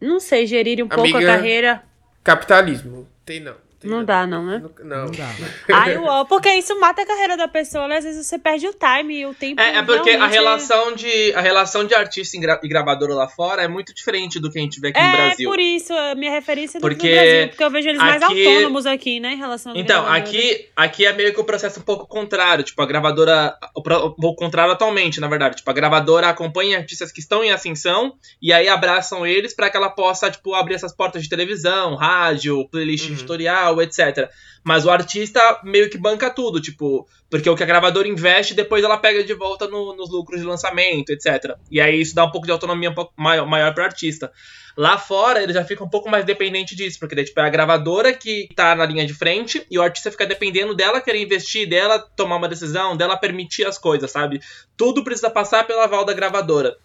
não sei, gerirem um pouco a Amiga, carreira. Capitalismo. Tem não. Tem Não dá, não, né? Não. Não dá. Ai, uau, porque isso mata a carreira da pessoa, né? Às vezes você perde o time e o tempo. É, é porque a realmente- relação, de, a relação de artista e gra- gravadora lá fora é muito diferente do que a gente vê aqui no É, Brasil. por isso, a minha referência é Porque do Brasil, porque eu vejo eles mais aqui- autônomos aqui, né, em relação Então, aqui, aqui é meio que o processo um pouco contrário. Tipo, a gravadora. O, pouco contrário atualmente, na verdade. Tipo, a gravadora acompanha artistas que estão em ascensão e aí abraçam eles pra que ela possa, tipo, abrir essas portas de televisão, rádio, playlist Uhum. editorial, etc. Mas o artista meio que banca tudo, tipo, porque o que a gravadora investe, depois ela pega de volta no- nos lucros de lançamento, etc. E aí isso dá um pouco de autonomia maior, maior pro artista. Lá fora, ele já fica um pouco mais dependente disso, porque tipo, é a gravadora que tá na linha de frente e o artista fica dependendo dela querer investir, dela tomar uma decisão, dela permitir as coisas, sabe? Tudo precisa passar pelo aval da gravadora.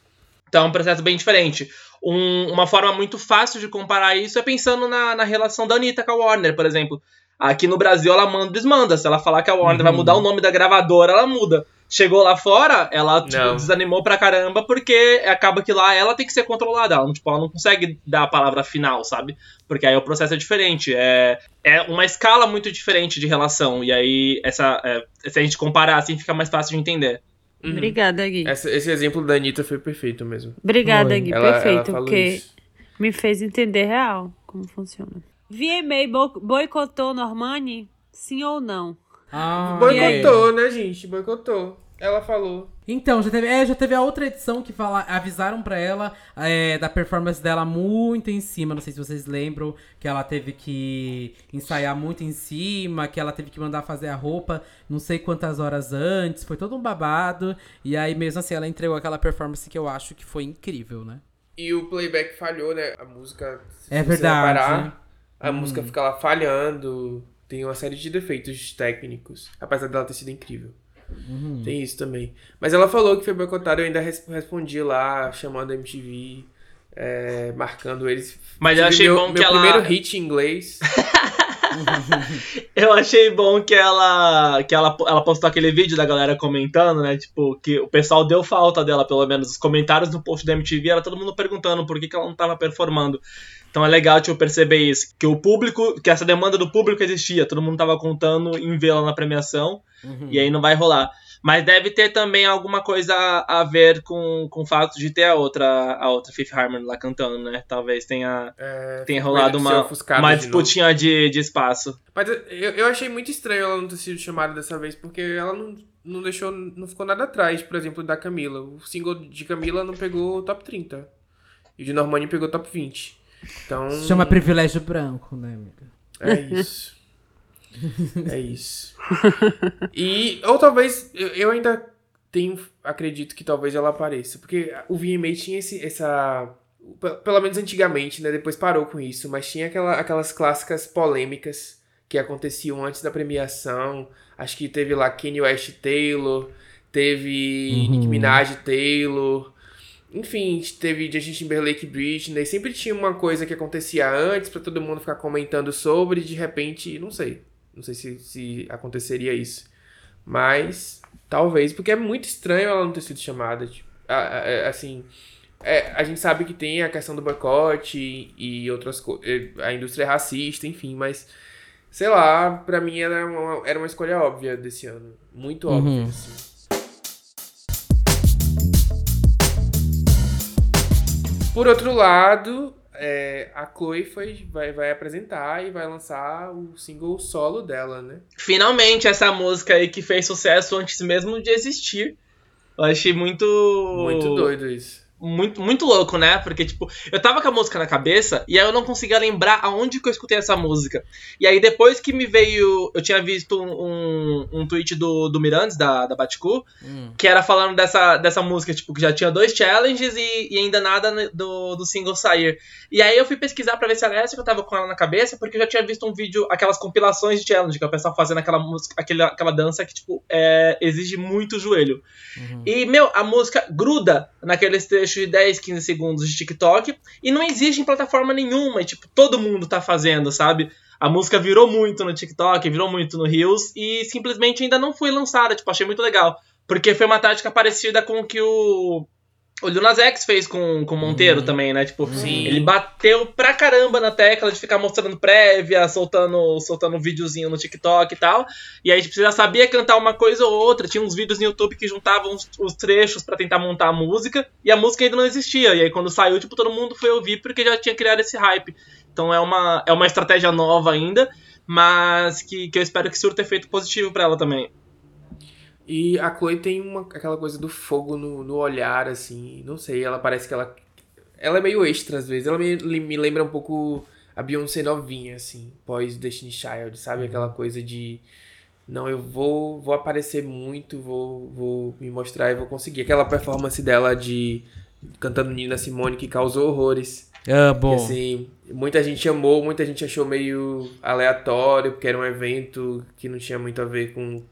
Então é um processo bem diferente. Um- uma forma muito fácil de comparar isso é pensando na, na relação da Anitta com a Warner, por exemplo. Aqui no Brasil ela manda e desmanda. Se ela falar que a Warner vai Uhum. mudar o nome da gravadora, ela muda. Chegou lá fora, ela tipo, desanimou pra caramba, porque acaba que lá ela tem que ser controlada. Ela, não- tipo, ela não consegue dar a palavra final, sabe? Porque aí o processo é diferente. É, é uma escala muito diferente de relação. E aí, essa, é, se a gente comparar assim, fica mais fácil de entender. Uhum. Obrigada, Gui. Essa- esse exemplo da Anitta foi perfeito mesmo. Obrigada. Gui. Ela, ela Perfeito, falou porque isso. me fez entender real como funciona. VMA bo- boicotou Normani? Sim ou não? Ah, Boicotou, né, gente? Boicotou. Ela falou. Então, já teve, é, já teve a outra edição que fala, avisaram pra ela é, da performance dela muito em cima. Não sei se vocês lembram que ela teve que ensaiar muito em cima, que ela teve que mandar fazer a roupa não sei quantas horas antes. Foi todo um babado. E aí, mesmo assim, ela entregou aquela performance que eu acho que foi incrível, né? E o playback falhou, né? A música. se É verdade. reparar, a música fica lá falhando. Tem uma série de defeitos técnicos. Apesar dela ter sido incrível. Uhum. Tem isso também. Mas ela falou que foi boicotada, eu ainda res- respondi lá, chamando a MTV, é, marcando eles. Mas eu achei meu, bom meu que ela- primeiro hit em inglês. Eu achei bom que ela que ela, ela postou aquele vídeo da galera comentando, né? Tipo, que o pessoal deu falta dela, pelo menos. Os comentários do post da MTV era todo mundo perguntando por que, que ela não tava performando. Então é legal, tipo, perceber isso. Que o público, que essa demanda do público existia. Todo mundo tava contando em vê-la na premiação. Uhum. E aí não vai rolar. Mas deve ter também alguma coisa a ver com, com o fato de ter a outra, a outra Fifth Harmony lá cantando, né? Talvez tenha, É, tenha rolado uma, uma de disputinha de, de espaço. Mas eu, eu achei muito estranho ela não ter sido chamada dessa vez, porque ela não, não deixou, não ficou nada atrás, por exemplo, da Camila. O single de Camila não pegou o top 30. E o de Normani pegou o top 20. Então. Chama privilégio branco, né, amiga? É isso. É isso. E. Ou talvez. Eu, ainda tenho. Acredito que talvez ela apareça. Porque o VMA tinha esse, essa. pe- Pelo menos antigamente, né? Depois parou com isso. Mas tinha aquela, aquelas clássicas polêmicas que aconteciam antes da premiação. Acho que teve lá Kanye West Taylor. Teve Uhum. Nicki Minaj Taylor. Enfim, teve Justin Timberlake Britney. Sempre tinha uma coisa que acontecia antes pra todo mundo ficar comentando sobre. E de repente, não sei. Não sei se, se aconteceria isso. Mas, talvez. Porque é muito estranho ela não ter sido chamada. Tipo, a- a- a- assim, é, a gente sabe que tem a questão do boicote e, e outras coisas. A indústria é racista, enfim. Mas, sei lá, pra mim era uma, era uma escolha óbvia desse ano. Muito óbvia, Uhum. assim. Por outro lado, é, a Chloe foi, vai, vai apresentar e vai lançar o single solo dela, né? Finalmente, essa música aí que fez sucesso antes mesmo de existir. Eu achei muito. Muito doido isso. Muito, muito louco, né? Porque, tipo, eu tava com a música na cabeça e aí eu não conseguia lembrar aonde que eu escutei essa música. E aí, depois que me veio. Eu tinha visto um, um, um tweet do, do Mirandes, da, da Baticu, Hum. que era falando dessa, dessa música, tipo, que já tinha dois challenges e, e ainda nada do, do single sair. E aí eu fui pesquisar pra ver se era essa que eu tava com ela na cabeça, porque eu já tinha visto um vídeo, aquelas compilações de challenge, que é o pessoal fazendo aquela música, aquela, aquela dança que, tipo, é, exige muito joelho. Uhum. E, meu, a música gruda naqueles trechos de 10, 15 segundos de TikTok e não existe em plataforma nenhuma. E, tipo, todo mundo tá fazendo, sabe? A música virou muito no TikTok, virou muito no Reels e simplesmente ainda não foi lançada. Tipo, achei muito legal. Porque foi uma tática parecida com o que o, o Lil Nas X fez com com o Monteiro Uhum. também, né? Tipo, Sim. ele bateu pra caramba na tecla de ficar mostrando prévia, soltando, soltando um videozinho no TikTok e tal. E aí, tipo, você já sabia cantar uma coisa ou outra. Tinha uns vídeos no YouTube que juntavam os, os trechos pra tentar montar a música. E a música ainda não existia. E aí, quando saiu, tipo, todo mundo foi ouvir porque já tinha criado esse hype. Então é uma, é uma estratégia nova ainda, mas que, que eu espero que surta efeito positivo pra ela também. E a Chloe tem uma, aquela coisa do fogo no, no olhar, assim. Não sei, ela parece que ela. Ela é meio extra às vezes. Ela me, me lembra um pouco a Beyoncé novinha, assim, pós Destiny Child, sabe? Aquela coisa de. Não, eu vou, vou aparecer muito, vou, vou me mostrar e vou conseguir. Aquela performance dela de cantando Nina Simone que causou horrores. Amo. Que, assim, muita gente amou, muita gente achou meio aleatório, porque era um evento que não tinha muito a ver com,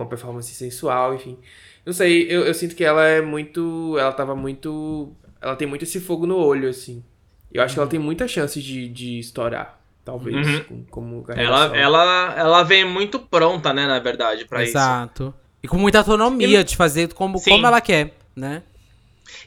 com a performance sensual, enfim. Não sei, eu, eu sinto que ela é muito. Ela tava muito. Ela tem muito esse fogo no olho, assim. Eu acho que ela tem muita chance de, de estourar, talvez, Uhum. com- como Ela, ela, ela vem muito pronta, né, na verdade, pra isso. Exato. E com muita autonomia de fazer como, Sim. como ela quer, né?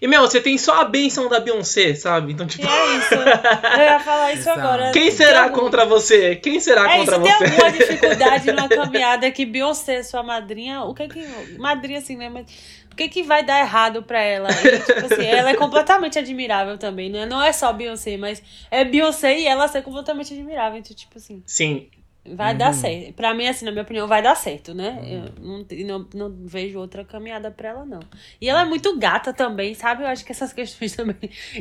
E, meu, você tem só a benção da Beyoncé, sabe? Então, tipo, é isso. Eu ia falar isso agora. quem Tem será algum- contra você? Quem será É contra isso, tem você? alguma dificuldade numa caminhada que Beyoncé, sua madrinha, o que que. Madrinha assim, né? Mas o que que vai dar errado pra ela? E, tipo assim, ela é completamente admirável também, né? Não é só Beyoncé, mas é Beyoncé e ela ser completamente admirável. Então, tipo assim, Sim. Vai Uhum. dar certo. Pra mim, assim, na minha opinião, vai dar certo, né? Eu não, não, não vejo outra caminhada pra ela, não. E ela é muito gata também, sabe? Eu acho que essas questões também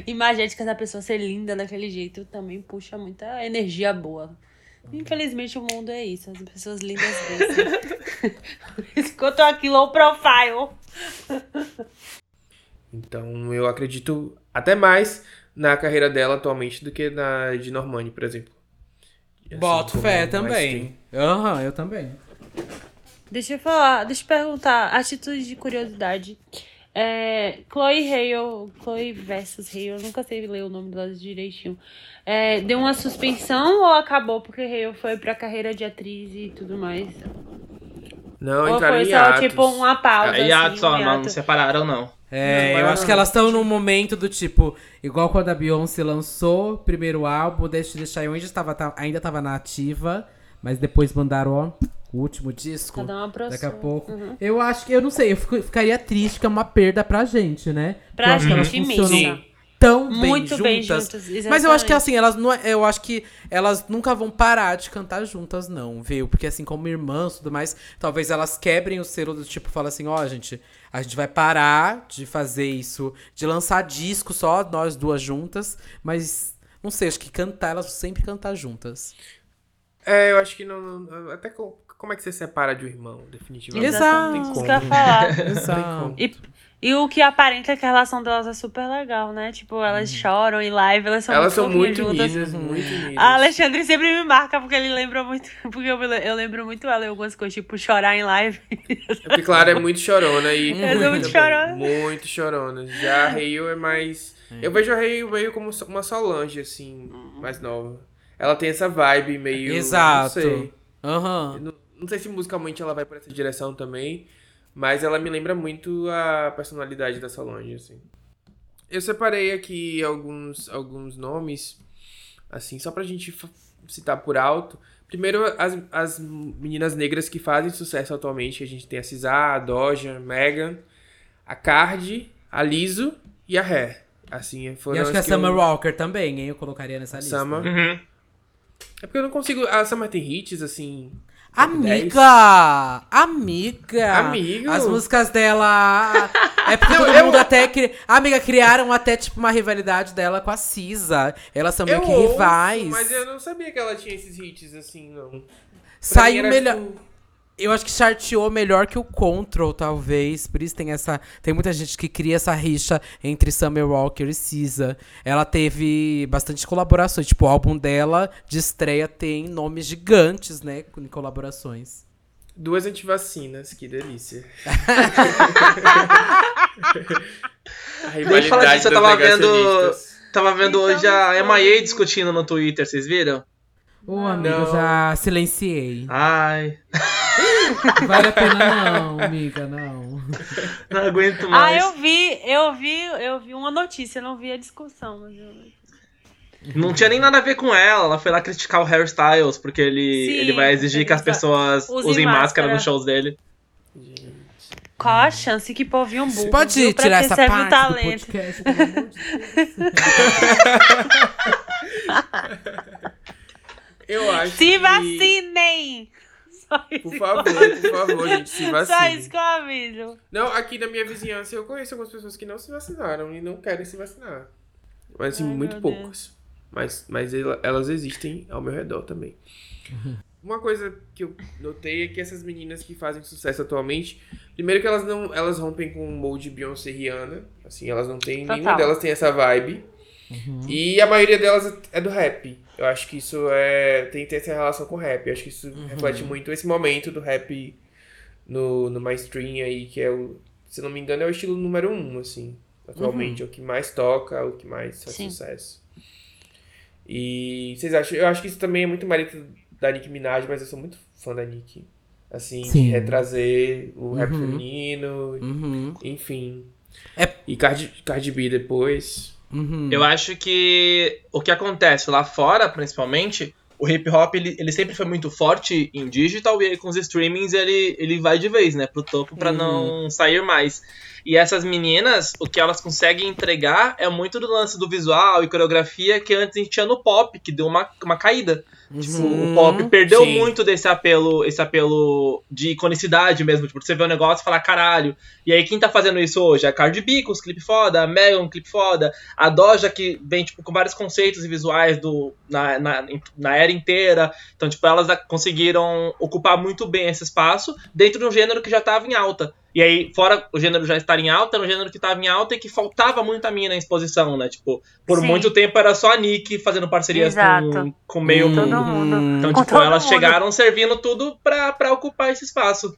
imagéticas da pessoa ser linda daquele jeito também puxa muita energia boa. Infelizmente o mundo é isso, as pessoas lindas vencem. Por isso que eu tô aqui low profile. Então eu acredito até mais na carreira dela atualmente do que na de Normani, por exemplo. Assim, Boto fé mais também. Aham, eu também. Deixa eu falar, deixa eu perguntar, atitude de curiosidade. É, Chloe Hale, Chloe versus Hale, eu nunca sei ler o nome delas direitinho. É, deu uma suspensão ou acabou porque Hale foi pra carreira de atriz e tudo mais? Não, ou entraram foi em só hiatos. tipo uma pausa? Aí, assim, só, um não, hiato? não separaram, não. É, Não, eu acho que elas estão num momento do tipo, igual quando a Beyoncé lançou o primeiro álbum, Destiny Child ainda estava, tá- ainda estava na ativa, mas depois mandaram ó, o último disco. Cada uma pro Daqui a pouco. Uhum. Eu acho que, eu não sei, eu fico- ficaria triste que é uma perda pra gente, né? Pra eu acho que elas gente funcionam tão bem Muito juntas. bem juntas. Mas eu acho que assim, elas não, eu acho que elas nunca vão parar de cantar juntas, não, viu? Porque assim, como irmãs e tudo mais, talvez elas quebrem o selo do tipo, fala assim, ó, gente, a gente vai parar de fazer isso, de lançar disco só nós duas juntas, mas não sei, acho que cantar, elas vão sempre cantar juntas. É, eu acho que não. não- até co- como é que você separa de um irmão, definitivamente? Exato. Não tem Isso como. tem Exato. como. E, e o que aparenta é que a relação delas é super legal, né? Tipo, elas choram em live, elas são Elas muito são muito juntas. unidas, muito unidas. A Alexandre sempre me marca porque ele lembra muito. Porque eu, eu lembro muito ela em algumas coisas, tipo, chorar em live. É porque Clara é muito chorona e. Eu sou muito chorona. Muito chorona. Já a Hale é mais. Eu vejo a Hale meio como uma Solange, assim, mais nova. Ela tem essa vibe meio. Exato. Não sei. Aham. Eu Não, não sei se musicalmente ela vai por essa direção também, mas ela me lembra muito a personalidade da Solange, assim. Eu separei aqui alguns, alguns nomes, assim, só pra gente citar por alto. Primeiro, as, as meninas negras que fazem sucesso atualmente. A gente tem a Cisá, a Doja, a Megan, a Cardi, a Liso e a Hair. Assim, foram E acho que a as eu- Summer Walker também, hein? Eu colocaria nessa lista. Summer. Uhum. É porque eu não consigo... A Summer tem hits, assim... Amiga! Amiga! Amigo. As músicas dela. É porque todo eu- mundo até. Cri... Amiga, criaram até, tipo, uma rivalidade dela com a Cisa. Elas são meio Eu que ouço, rivais. Mas eu não sabia que ela tinha esses hits assim, não. Pra Saiu melhor. tipo, Eu acho que charteou melhor que o Control, talvez. Por isso tem essa. Tem muita gente que cria essa rixa entre Summer Walker e Cisa. Ela teve bastante colaborações. Tipo, o álbum dela de estreia tem nomes gigantes, né? Em colaborações. Duas antivacinas, que delícia. a Deixa eu falar disso, eu tava vendo-. Tava vendo Então, hoje a foi. MIA discutindo no Twitter, vocês viram? Ô, amigo, Não. já silenciei. Ai. Vale a pena não, amiga, não. Não aguento Ah, mais. eu vi, eu vi, eu vi uma notícia, eu não vi a discussão, mas eu... Não tinha nem nada a ver com ela. Ela foi lá criticar o Harry Styles, porque ele, Sim, ele vai exigir que as pessoas usem usem máscara máscara. nos shows dele. Qual a chance que povinho burro? Pode viu? Tirar essa parte do talento? podcast, pelo amor de Deus. Eu acho Se que... vacinem! Só isso, Por favor, por favor, gente, se só vacinem. isso que eu aviso. Não, aqui na minha vizinhança eu conheço algumas pessoas que não se vacinaram e não querem se vacinar. Mas assim, Ai, muito poucas. Mas, mas ela- elas existem ao meu redor também. Uma coisa que eu notei é que essas meninas que fazem sucesso atualmente, primeiro que elas não, elas rompem com o molde Beyoncé e Rihanna, assim, elas não têm, Total. nenhuma delas tem essa vibe. E a maioria delas é do rap. Eu acho que isso é tem, tem essa relação com o rap. Eu acho que isso reflete muito esse momento do rap no, no mainstream aí, que é o, se não me engano, é o estilo número um, assim. Atualmente, é o que mais toca, o que mais faz Sim. sucesso. E vocês acham? Eu acho que isso também é muito mérito da Nicki Minaj, mas eu sou muito fã da Nicki. Assim, de Sim. retrazer o rap Uhum. feminino, Uhum, enfim. É- E Cardi, Cardi B depois. Uhum. Eu acho que o que acontece lá fora, principalmente, o hip hop ele, ele sempre foi muito forte em digital e aí com os streamings ele, ele vai de vez, né, pro topo pra Uhum. não sair mais. E essas meninas, o que elas conseguem entregar é muito do lance do visual e coreografia que antes a gente tinha no pop, que deu uma, uma caída. Tipo, Uhum. o pop perdeu sim. muito desse apelo, esse apelo de iconicidade mesmo. Tipo, você vê o negócio e fala, caralho. E aí, quem tá fazendo isso hoje? A Cardi B com os clipes foda, a Megan clipe foda, a Doja que vem, tipo, com vários conceitos e visuais do, na, na, na era inteira. Então, tipo, elas conseguiram ocupar muito bem esse espaço dentro de um gênero que já tava em alta. E aí, fora o gênero já estar em alta, era um gênero que tava em alta e que faltava muita mina em exposição, né? Tipo, por Sim. muito tempo era só a Nick fazendo parcerias com, Exato. com meio Hum. Todo mundo. mundo. Então, Com tipo, todo elas mundo. chegaram servindo tudo pra, pra ocupar esse espaço.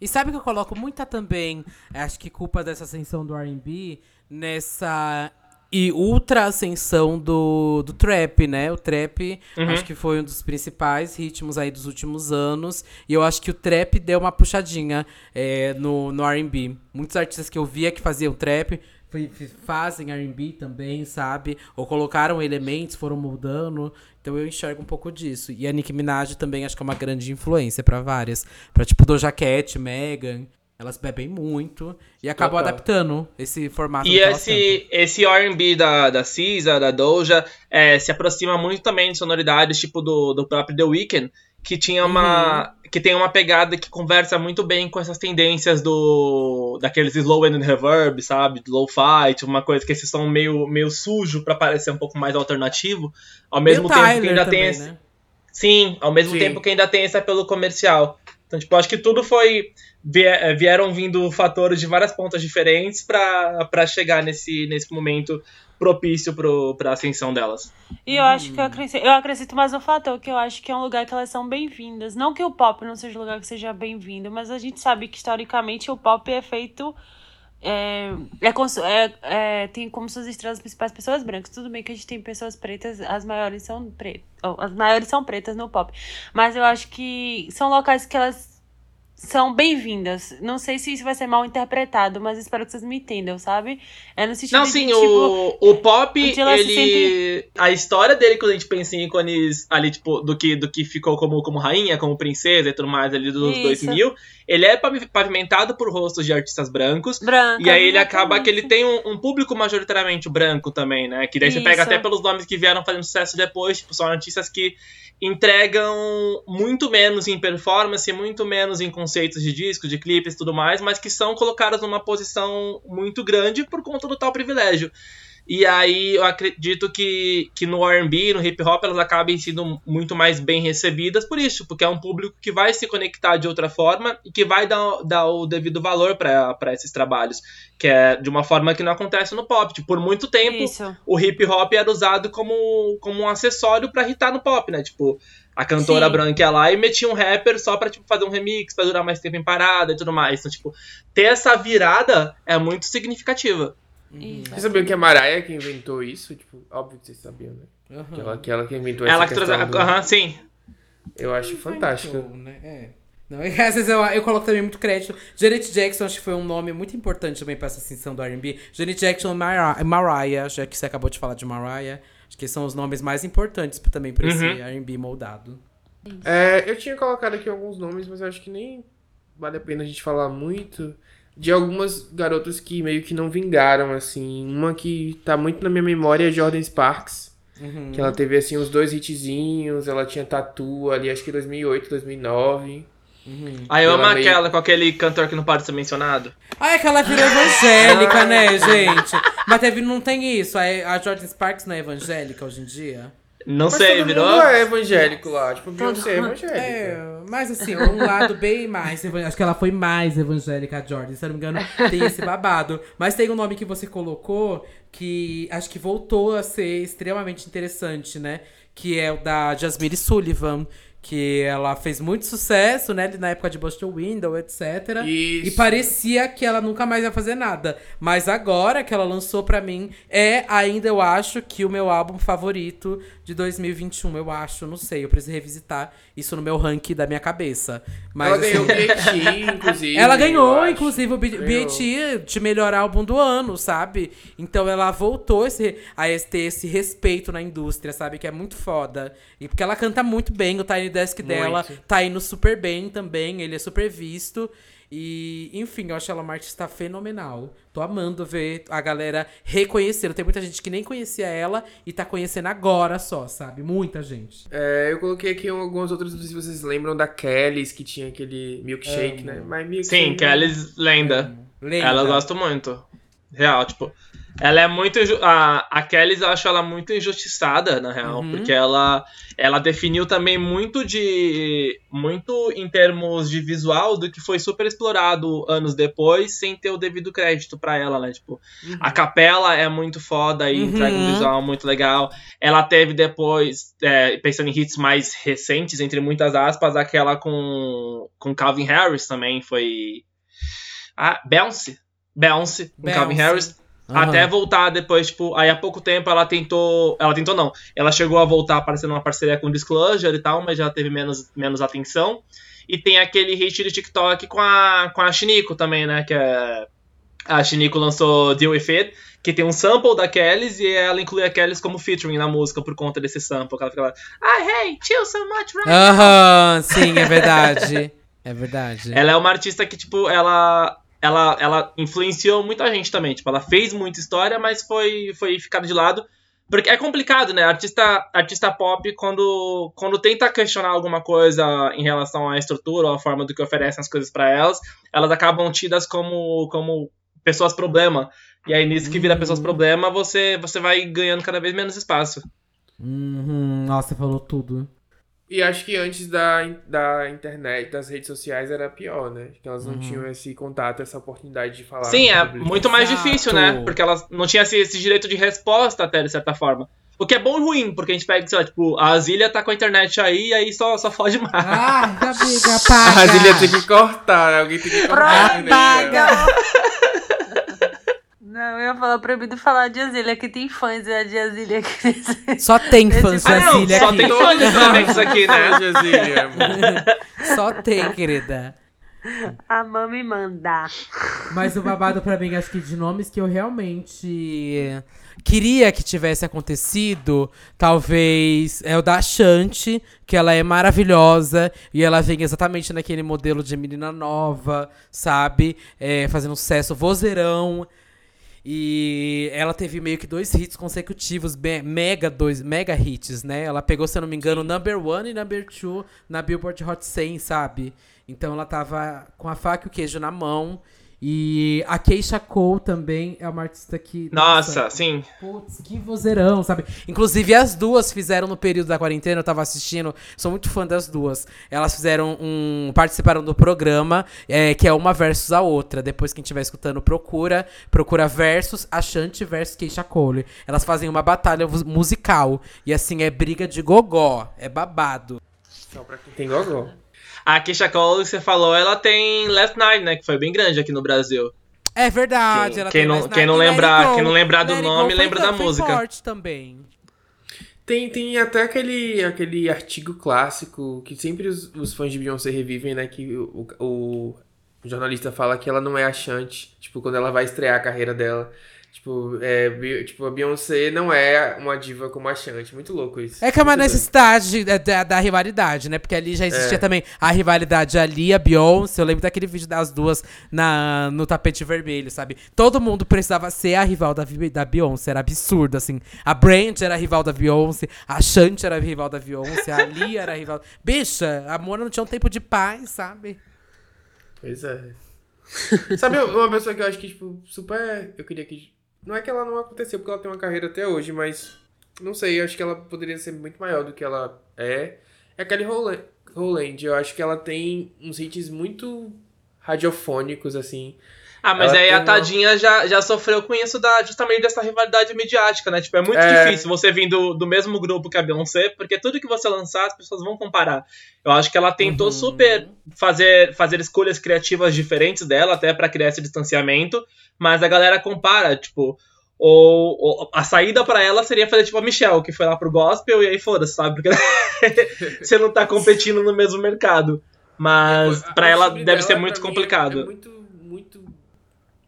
E sabe que eu coloco muita também, acho que culpa dessa ascensão do R&B, nessa e ultra ascensão do, do trap, né? O trap, Uhum. acho que foi um dos principais ritmos aí dos últimos anos. E eu acho que o trap deu uma puxadinha é, no, no R&B. Muitos artistas que eu via que faziam trap fazem R&B também, sabe? Ou colocaram elementos, foram mudando. Então eu enxergo um pouco disso. E a Nicki Minaj também acho que é uma grande influência pra várias. Pra tipo Doja Cat, Megan. Elas bebem muito e acabam Total. adaptando esse formato E esse, esse R&B da, da Cisa, da Doja, é, se aproxima muito também de sonoridades tipo do, do próprio The Weeknd, que tinha uma que tem uma pegada que conversa muito bem com essas tendências do daqueles slow and reverb, sabe, lo-fi, tipo uma coisa que esse som meio meio sujo pra parecer um pouco mais alternativo, ao mesmo E tempo que ainda também, tem esse, né? Sim, ao mesmo Sim. tempo que ainda tem esse apelo comercial. Então, tipo, acho que tudo foi. eh, Vieram vindo fatores de várias pontas diferentes pra chegar nesse, nesse momento propício pro, pra ascensão delas. E eu acho que eu acrescento, eu acrescento mais um fator, que eu acho que é um lugar que elas são bem-vindas. Não que o pop não seja um lugar que seja bem-vindo, mas a gente sabe que historicamente o pop é feito. É, é, é- é, tem como suas estrelas principais pessoas brancas. Tudo bem que a gente tem pessoas pretas, as maiores são pretas. as maiores são pretas no pop. Mas eu acho que são locais que elas são bem-vindas. Não sei se isso vai ser mal interpretado, mas espero que vocês me entendam, sabe? É no sentido Não, de, sim, tipo, o, o pop, ela se ele. A história dele, quando a gente pensa em ícones ali, tipo, do que, do que ficou como, como rainha, como princesa e tudo mais ali dos Isso. 2000, ele é pavi- pavimentado por rostos de artistas brancos. branca. E aí ele acaba que ele tem um, um público majoritariamente branco também, né? Que daí você Isso. pega até pelos nomes que vieram fazendo sucesso depois, tipo, são artistas que entregam muito menos em performance, muito menos em conceitos de discos, de clipes e tudo mais, mas que são colocados numa posição muito grande por conta do tal privilégio. E aí eu acredito que, que no R&B, no hip hop, elas acabem sendo muito mais bem recebidas por isso, porque é um público que vai se conectar de outra forma e que vai dar, dar o devido valor para esses trabalhos, que é de uma forma que não acontece no pop. Tipo, por muito tempo, Isso. o hip hop era usado como, como um acessório pra hitar no pop, né? Tipo, a cantora Sim. branca ia lá e metia um rapper só pra tipo, fazer um remix, pra durar mais tempo em parada e tudo mais. Então, tipo, ter essa virada é muito significativa. Isso. Vocês sabiam que a Mariah que inventou isso? Tipo, óbvio que vocês sabiam, né? Que ela que, ela que inventou essa Ela que trouxe. questão do- Aham, sim. Eu acho fantástico. Inventou, né? É. Não, às vezes eu, eu coloco também muito crédito. Janet Jackson acho que foi um nome muito importante também pra essa ascensão do R&B. Janet Jackson e Mariah, Mariah, já que você acabou de falar de Mariah. Acho que são os nomes mais importantes também pra esse Uhum. R&B moldado. É, eu tinha colocado aqui alguns nomes, mas eu acho que nem vale a pena a gente falar muito. De algumas garotas que meio que não vingaram, assim. Uma que tá muito na minha memória é Jordan Sparks. Uhum. Que ela teve, assim, uns dois hitzinhos. Ela tinha tatu ali, acho que 2008, 2009. Uhum. Aí eu Ela amo meio- aquela com aquele cantor que não pode ser mencionado. Ah, é que ela virou evangélica, né, gente? Mas teve, não tem isso. A Jordan Sparks não é evangélica hoje em dia? Não Mas sei, todo virou. mundo é evangélico lá. Tipo, Beyoncé é evangélica. É, mas assim, um lado bem mais evangélico. Acho que ela foi mais evangélica, a Jordan. Se eu não me engano, tem esse babado. Mas tem um nome que você colocou que acho que voltou a ser extremamente interessante, né? Que é o da Jasmine Sullivan. Que ela fez muito sucesso, né? Na época de Buster Window, etc. Isso. E parecia que ela nunca mais ia fazer nada. Mas agora que ela lançou pra mim, é ainda, eu acho, que o meu álbum favorito de 2021. Eu acho, não sei. Eu preciso revisitar isso no meu ranking da minha cabeça. Mas, ela ganhou o assim, BET, inclusive. ela ganhou, inclusive, o B- Ganhou. BET de melhor álbum do ano, sabe? Então ela voltou esse, a ter esse respeito na indústria, sabe? Que é muito foda. E porque ela canta muito bem, o Tiny Desk dela Muito. tá indo super bem também, ele é super visto. E, enfim, eu acho ela uma artista fenomenal. Tô amando ver a galera reconhecendo. Tem muita gente que nem conhecia ela e tá conhecendo agora só, sabe? Muita gente. É, eu coloquei aqui alguns outros, não sei se vocês lembram da Kellys, que tinha aquele milkshake, Amo. né? Mas milkshake Sim, não- Kelly Lenda. Lenda. Ela eu gosto muito. Real, tipo. Ela é muito. A, a Kelly eu acho ela muito injustiçada, na real. Uhum. Porque ela, ela definiu também muito de. Muito em termos de visual do que foi super explorado anos depois, sem ter o devido crédito pra ela, né? Tipo, a capela é muito foda e Uhum. entrega um visual muito legal. Ela teve depois, é, pensando em hits mais recentes, entre muitas aspas, aquela com, com Calvin Harris também foi. Ah, Bounce. Bounce, com Bounce. Calvin Harris. Aham. Até voltar depois, tipo, aí há pouco tempo ela tentou. Ela tentou não. Ela chegou a voltar aparecendo uma parceria com Disclosure e tal, mas já teve menos, menos atenção. E tem aquele hit de TikTok com a, com a Shiniko também, né? Que é. A Shiniko lançou Deal With It, que tem um sample da Kellys e ela inclui a Kellys como featuring na música por conta desse sample. Que ela fica lá, I hate you so much right Aham, sim, é verdade. É verdade. Ela é uma artista que, tipo, ela. Ela, ela influenciou muita gente também. Tipo, ela fez muita história, mas foi, foi de lado. Porque é complicado, né? Artista, artista pop, quando, quando tenta questionar alguma coisa em relação à estrutura ou à forma do que oferecem as coisas pra elas, elas acabam tidas como, como pessoas problema. E aí, nisso que vira pessoas problema, você, você vai ganhando cada vez menos espaço. Uhum, nossa, você falou tudo. E acho que antes da, da internet, das redes sociais, era pior, né? Que elas não Uhum. tinham esse contato, essa oportunidade de falar. Sim, é público. muito mais Exato. difícil, né? Porque elas não tinham esse, esse direito de resposta até, de certa forma. O que é bom e ruim, porque a gente pega, sei lá, tipo, a Zília tá com a internet aí e aí só, só fode mais. Ah, amiga, A paga. Brasília tem que cortar, alguém tem que cortar. né? Não, eu ia falar proibido falar de Azília, que tem fãs da de Azília aqui. Só tem fãs de Ah, não, Brasília só aqui. tem fã de aqui, né? Só tem, querida. A mãe me mandar. Mas o babado pra mim, acho que de nomes que eu realmente queria que tivesse acontecido, talvez é o da Shanti, que ela é maravilhosa e ela vem exatamente naquele modelo de menina nova, sabe? É, fazendo sucesso vozeirão. E ela teve meio que dois hits consecutivos, mega dois, mega hits, né? Ela pegou, se eu não me engano, number one e number two na Billboard Hot 100, sabe? Então ela tava com a faca e o queijo na mão. E a Keisha Cole também é uma artista que. Nossa, sim. Putz, que vozeirão, sabe? Inclusive, as duas fizeram no período da quarentena, eu tava assistindo, sou muito fã das duas. Elas fizeram um. participaram do programa, é, que é uma versus a outra. Depois, quem estiver escutando, procura. Procura versus Ashanti versus Keisha Cole. Elas fazem uma batalha mus- musical. E assim, é briga de gogó. É babado. Só pra quem tem gogó. A Keisha Cole, você falou, ela tem Last Night, né? Que foi bem grande aqui no Brasil. É verdade. Quem- ela quem tem não- quem não lembrar- Go. quem não lembrar do nome, lembra da foi música. forte também. Tem, tem até aquele, aquele artigo clássico que sempre os, os fãs de Beyoncé revivem, né? Que o, o, o jornalista fala que ela não é achante, tipo, quando ela vai estrear a carreira dela. Tipo, é, tipo, a Beyoncé não é uma diva como a Shanti. Muito louco isso. É que é uma necessidade de- da, da rivalidade, né? Porque ali já existia É. também a rivalidade ali, a Beyoncé. Eu lembro daquele vídeo das duas na, no tapete vermelho, sabe? Todo mundo precisava ser a rival da, da Beyoncé. Era absurdo, assim. A Brand era a rival da Beyoncé, a Shanti era a rival da Beyoncé, a Lia era a rival. Bicha, a Mona não tinha um tempo de paz, sabe? Pois é. Sabe uma pessoa que eu acho que, tipo, super. Eu queria que. Não é que ela não aconteceu porque ela tem uma carreira até hoje, mas. Não sei, eu acho que ela poderia ser muito maior do que ela é. É a Kelly Rowland. Eu acho que ela tem uns hits muito radiofônicos, assim. Ah, mas Ela aí a uma- tadinha já, já sofreu com isso da, justamente dessa rivalidade midiática, né? Tipo, é muito É. difícil você vir do, do mesmo grupo que a Beyoncé, porque tudo que você lançar, as pessoas vão comparar. Eu acho que ela tentou Uhum. super fazer, fazer escolhas criativas diferentes dela, até pra criar esse distanciamento, mas a galera compara, tipo. Ou, ou a saída pra ela seria fazer tipo a Michelle, que foi lá pro gospel e aí foda-se, sabe? Porque você não tá competindo no mesmo mercado. Mas A- pra o ela deve ser muito é- complicado. É, muito, muito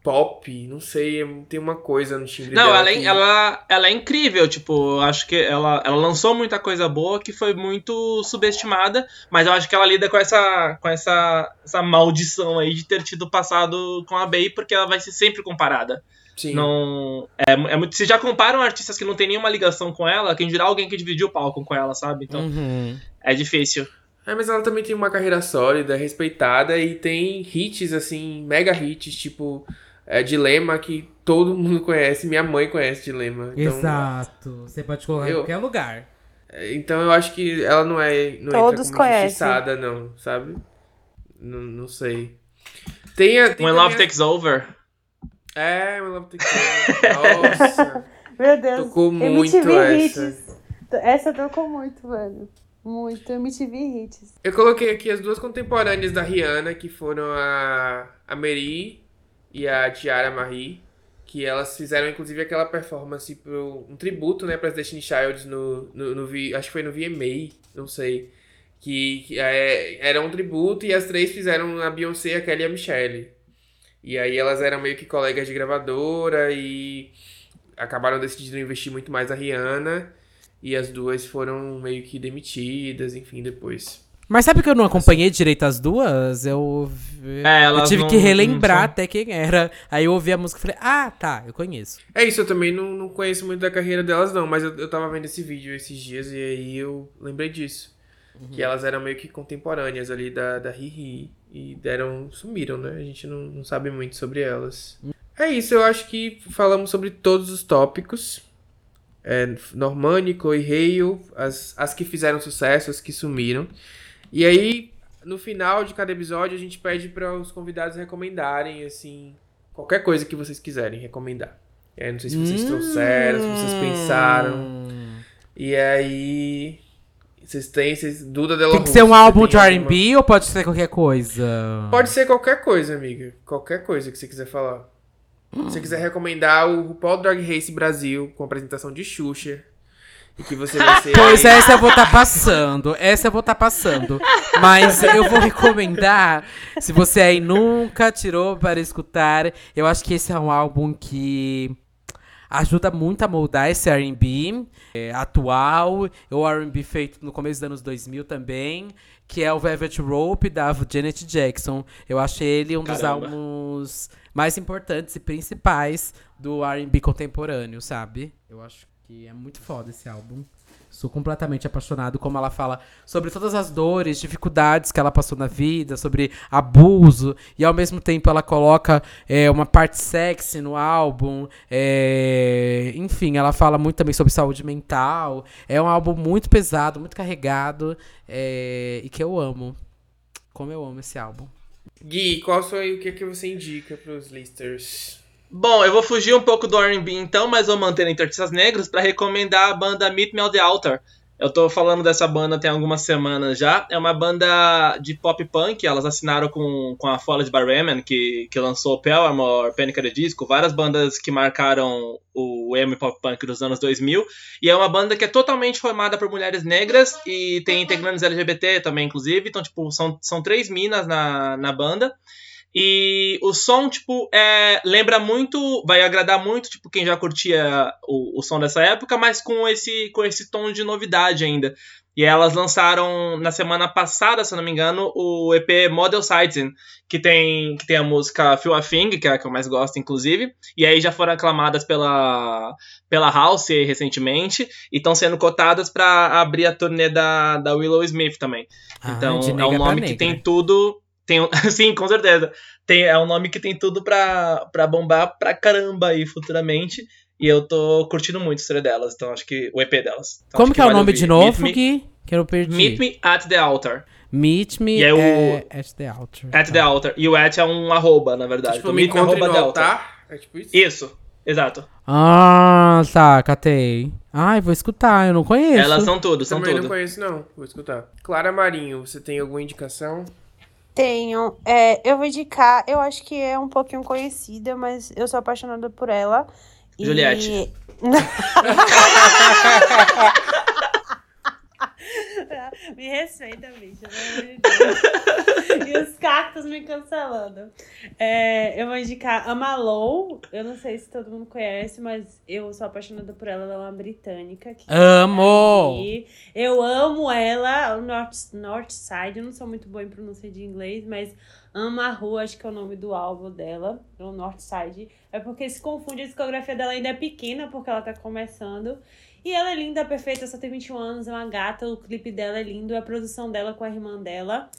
pop, não sei, tem uma coisa no timbre Não, dela. ela, é- que- ela, ela é incrível, tipo, eu acho que ela, ela lançou muita coisa boa que foi muito subestimada, mas eu acho que ela lida com essa com essa, essa maldição aí de ter tido passado com a Bey, porque ela vai ser sempre comparada. Sim. Não, é, é muito, se já comparam artistas que não tem nenhuma ligação com ela, quem dirá alguém que dividiu o palco com ela, sabe? Então, Uhum. é difícil. É, mas ela também tem uma carreira sólida, respeitada e tem hits, assim, mega hits, tipo é, Dilema, que todo mundo conhece, minha mãe conhece Dilema. Então, Exato. Você pode colocar em Eu- qualquer lugar. é, Então eu acho que ela não é. Não Todos entra como conhecem. não, sabe? Não, não sei. Tem, a- tem When Love a- Takes Over. É, When Love Takes Over. Nossa. Meu Deus. Tocou muito MTV essa. Hits. Essa tocou muito, velho. Muito. MTV Hits. Eu coloquei aqui as duas contemporâneas da Rihanna, que foram a, a Mary e a Tiara Marie, que elas fizeram inclusive aquela performance pro um tributo, né, para Destiny Childs no, no, no acho que foi no VMA, não sei, que, que é, era um tributo e as três fizeram a Beyoncé, a Kelly e a Michelle. E aí elas eram meio que colegas de gravadora e acabaram decidindo investir muito mais a Rihanna. E as duas foram meio que demitidas, enfim, depois. Mas sabe que eu não acompanhei direito as duas? Eu, É, eu tive não- que relembrar até quem era. Aí eu ouvi a música e falei, ah, tá, eu conheço. É isso, eu também não, não conheço muito da carreira delas, não, mas eu, eu tava vendo esse vídeo esses dias e aí eu lembrei disso. Que elas eram meio que contemporâneas ali da, da Riri e deram. sumiram, né? A gente não, não sabe muito sobre elas. É isso, eu acho que falamos sobre todos os tópicos. É, Normani, Chloe Hale, as, as que fizeram sucesso, as que sumiram. E aí, no final de cada episódio, a gente pede para os convidados recomendarem, assim, qualquer coisa que vocês quiserem recomendar. Aí, não sei se vocês trouxeram, se vocês pensaram. Hum. E aí. Vocês têm. Vocês, Duda Della Tem que ser um álbum de tem alguma- R&B ou pode ser qualquer coisa? Pode ser qualquer coisa, amiga. Qualquer coisa que você quiser falar. Se você quiser recomendar o RuPaul Drag Race Brasil com apresentação de Xuxa. E que você vai ser. Pois essa eu vou estar passando. Essa eu vou estar passando. Mas eu vou recomendar, se você aí nunca tirou para escutar, eu acho que esse é um álbum que ajuda muito a moldar esse R&B é, atual, o R&B feito no começo dos anos 2000 também, que é o Velvet Rope da Janet Jackson. Eu acho ele um dos Caramba. álbuns mais importantes e principais do R&B contemporâneo, sabe? Eu acho que é muito foda esse álbum. Sou completamente apaixonado, como ela fala sobre todas as dores, dificuldades que ela passou na vida, sobre abuso, e ao mesmo tempo ela coloca é, uma parte sexy no álbum. é, enfim, ela fala muito também sobre saúde mental. É um álbum muito pesado, muito carregado, é, e que eu amo. Como eu amo esse álbum. Gui, qual foi o que, que você indica pros listers? Bom, eu vou fugir um pouco do R&B então, mas vou manter entre artistas negros pra recomendar a banda Meet Me on the Altar, Eu tô falando dessa banda tem algumas semanas já. É uma banda de pop punk. Elas assinaram com, com a Folha de Barreman, que, que lançou Paramore, Panic! at the Disco, várias bandas que marcaram o emo pop punk dos anos 2000. E é uma banda que é totalmente formada por mulheres negras e tem integrantes LGBT também, inclusive. Então, tipo, são, são três minas na, na banda. E o som, tipo, é, lembra muito, vai agradar muito, tipo, quem já curtia o, o som dessa época, mas com esse, com esse tom de novidade ainda. E elas lançaram na semana passada, se não me engano, o EP Model Sighting, que tem, que tem a música Feel a Thing, que é a que eu mais gosto, inclusive. E aí já foram aclamadas pela, pela House recentemente, e estão sendo cotadas para abrir a turnê da, da Willow Smith também. Ah, então é um nome que tem tudo. Tem, sim, com certeza. Tem, é um nome que tem tudo pra, pra bombar pra caramba aí futuramente. E eu tô curtindo muito a história delas, então acho que o EP delas. Então, Como que é o nome ouvir. de novo, Meet me, Gui? Que eu perdi. Meet me at the altar. Meet me E é o- at the altar. At the altar. E o at é um arroba, na verdade. Tipo, Então, me meet me encontre no arroba delta. altar. É tipo isso? Isso, exato. Ah, tá, catei. Ai, vou escutar, eu não conheço. Elas são tudo, são Também tudo. não conheço, não. Vou escutar. Clara Marinho, você tem alguma indicação? Tenho. É, eu vou indicar, eu acho que é um pouquinho conhecida, mas eu sou apaixonada por ela. E- Juliette. me respeita, Deus. e os cactos me cancelando. É, eu vou indicar a Malou. Eu não sei se todo mundo conhece, mas eu sou apaixonada por ela. Ela é uma britânica. que Amo! Eu amo ela, o North, North Side. Eu não sou muito boa em pronúncia de inglês, mas Ama Rua, acho que é o nome do álbum dela, o North Side. É porque se confunde, a discografia dela ainda é pequena, porque ela tá começando. E ela é linda, perfeita, só tem 21 anos, é uma gata, o clipe dela é lindo, a produção dela com a irmã dela.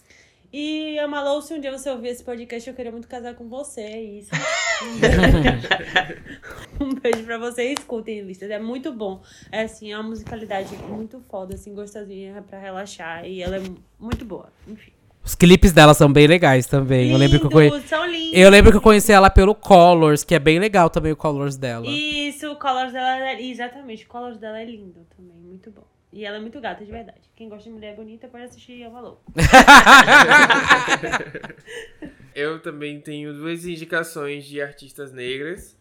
E Amalou, se um dia você ouvir esse podcast, eu queria muito casar com você, é isso. um beijo pra você e escutem listas, é muito bom. É assim, é uma musicalidade muito foda, assim, gostosinha pra relaxar. E ela é muito boa, enfim. Os clipes dela são bem legais também. Eu lembro que eu conheci. Lindos, são lindos. Eu lembro que eu conheci ela pelo Colors, que é bem legal também o Colors dela. Isso, o Colors dela é. Exatamente, o Colors dela é lindo também, muito bom. E ela é muito gata, de verdade. Quem gosta de mulher bonita pode assistir a Valor. Eu também tenho duas indicações de artistas negras.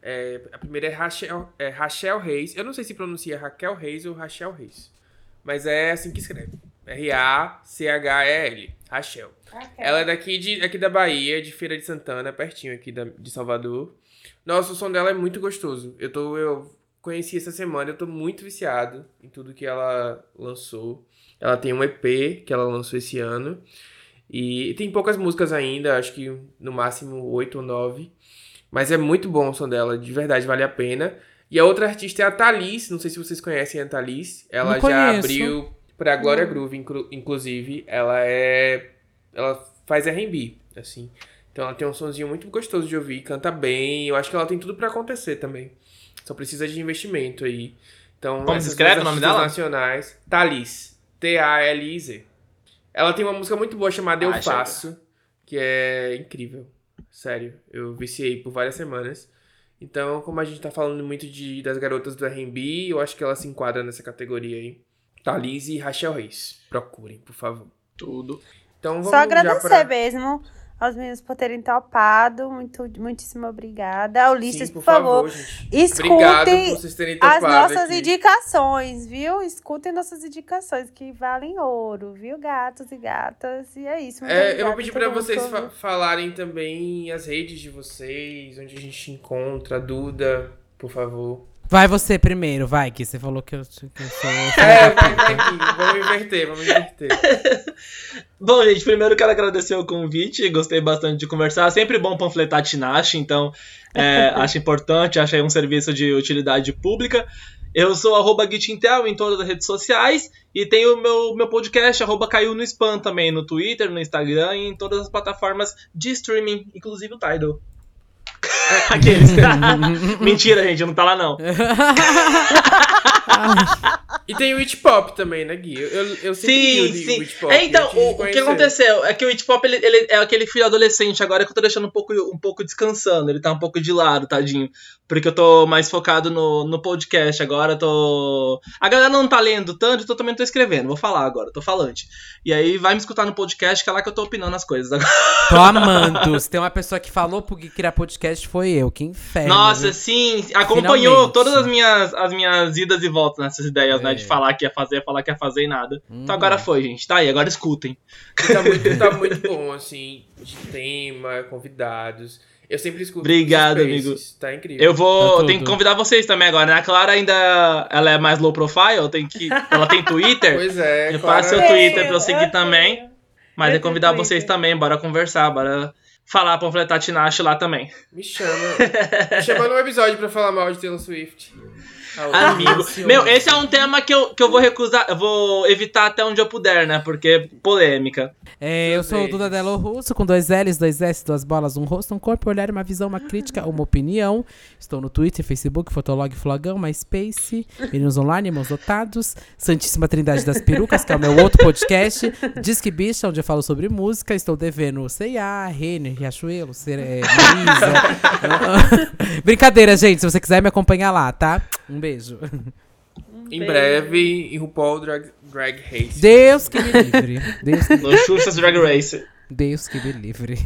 É, a primeira é Rachel, é Rachel Reis. Eu não sei se pronuncia Raquel Reis ou Rachel Reis. Mas é assim que escreve. R-A-C-H-E-L. Rachel. Ela é daqui, de, aqui da Bahia, de Feira de Santana, pertinho aqui da, de Salvador. Nossa, o som dela é muito gostoso. Eu, tô, eu conheci essa semana, eu tô muito viciado em tudo que ela lançou. Ela tem um EP que ela lançou esse ano. E tem poucas músicas ainda, acho que no máximo oito ou nove. Mas é muito bom o som dela, de verdade, vale a pena. E a outra artista é a Thalys, não sei se vocês conhecem a Thalys. Ela Não já conheço. abriu pra Glória Groove, inclu- inclusive. Ela é. Ela faz RB, assim. Então ela tem um sonzinho muito gostoso de ouvir, canta bem. Eu acho que ela tem tudo pra acontecer também. Só precisa de investimento aí. Então, Como se escreve o nome dela? nacionais. Thalys. T-A-L-I-Z. Ela tem uma música muito boa chamada Eu Ah, chega. Faço, que é incrível. Sério, eu viciei por várias semanas. Então, como a gente tá falando muito de, das garotas do R&B, eu acho que ela se enquadra nessa categoria aí. Thalys e Rachel Reis. Procurem, por favor. Tudo. Então, vamos Só agradecer já pra... mesmo aos meninos por terem topado. Muito, muitíssimo obrigada. Ulisses, Sim, por, favor, gente. escutem Obrigado por vocês terem as nossas aqui. indicações, viu? Escutem nossas indicações que valem ouro, viu, gatos e gatas? E é isso. muito É, eu vou pedir a pra todo mundo vocês fa- falarem também as redes de vocês, onde a gente encontra, a Duda, por favor. Vai você primeiro, vai, que você falou que eu, que eu sou. É, vai, vai aqui. Vamos inverter, vamos inverter. Bom, gente, primeiro quero agradecer o convite, gostei bastante de conversar. Sempre bom panfletar Tinashe, então é, acho importante, acho aí um serviço de utilidade pública. Eu sou arroba Gitintel em todas as redes sociais e tenho o meu, meu podcast, arroba Caiu no Spam também, no Twitter, no Instagram e em todas as plataformas de streaming, inclusive o Tidal. Aqueles. Mentira, gente, não tá lá não. E tem o It Pop também, né, Gui? Eu, eu sempre Sim, sim. o It Pop. É, então, o, o que aconteceu é que o It Pop ele, ele é aquele filho adolescente agora que eu tô deixando um pouco, um pouco descansando. Ele tá um pouco de lado, tadinho. Porque eu tô mais focado no, no podcast agora. eu Tô. A galera não tá lendo tanto, então eu também tô escrevendo. Vou falar agora, tô falante. E aí vai me escutar no podcast, que é lá que eu tô opinando as coisas agora. Tô amando. Se tem uma pessoa que falou pro Gui criar podcast, foi eu. Que inferno. Nossa, viu? sim, acompanhou Finalmente. todas as minhas, as minhas idas e voltas nessas ideias, né? É. De falar que ia fazer, falar que ia fazer e nada. Então Uhum. agora foi, gente. Tá aí, agora escutem. Tá muito, tá muito bom, assim, de tema, convidados. Eu sempre escuto. Obrigado, amigo. Tá incrível. Eu vou. Tá eu tenho que convidar vocês também agora, né? A Clara ainda. Ela é mais low profile, tem que. Ela tem Twitter. Pois é, Me Clara. passa seu Tenho, Twitter pra eu seguir eu também. tenho. Mas Eu é convidar tenho vocês Twitter. também, bora conversar, bora falar, panfletar Tinashe lá também. Me chama. Me chama num episódio pra falar mal de Taylor Swift. Outra Amigo. Meu, esse é um tema que eu, que eu vou recusar, eu vou evitar até onde eu puder, né? Porque polêmica. É, eu sou o Duda Delo Russo, com dois L's, dois S, duas bolas, um rosto, um corpo, um olhar, uma visão, uma crítica, uma opinião. Estou no Twitter, Facebook, Fotolog, Flogão, MySpace, Meninos Online, Irmãos Dotados, Santíssima Trindade das Perucas, que é o meu outro podcast, Disque Bicha, onde eu falo sobre música. Estou devendo C&A, Renner, Riachuelo, Cere- é, Marisa. Brincadeira, gente, se você quiser me acompanhar lá, tá? Um beijo. Em breve, em RuPaul Drag, Drag Race. Deus que me livre. Deus que, No Xuxa's Drag Race. Deus que me livre.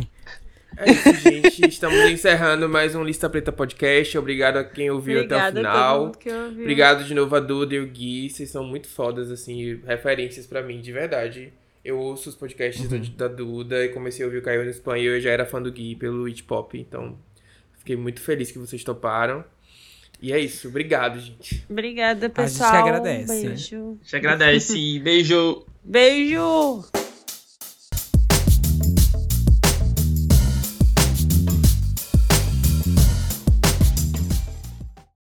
É isso, gente. Estamos encerrando mais um Lista Preta Podcast. Obrigado a quem ouviu até o Obrigada a todo final. mundo que ouviu. Obrigado de novo a Duda e o Gui. Vocês são muito fodas, assim, referências pra mim, de verdade. Eu ouço os podcasts Uhum. da Duda e comecei a ouvir o Caio no Espanha. Eu já era fã do Gui pelo It Pop, então fiquei muito feliz que vocês toparam. E é isso. Obrigado, gente. Obrigada, A gente pessoal. agradece. Um beijo. Te agradece. Beijo. Beijo!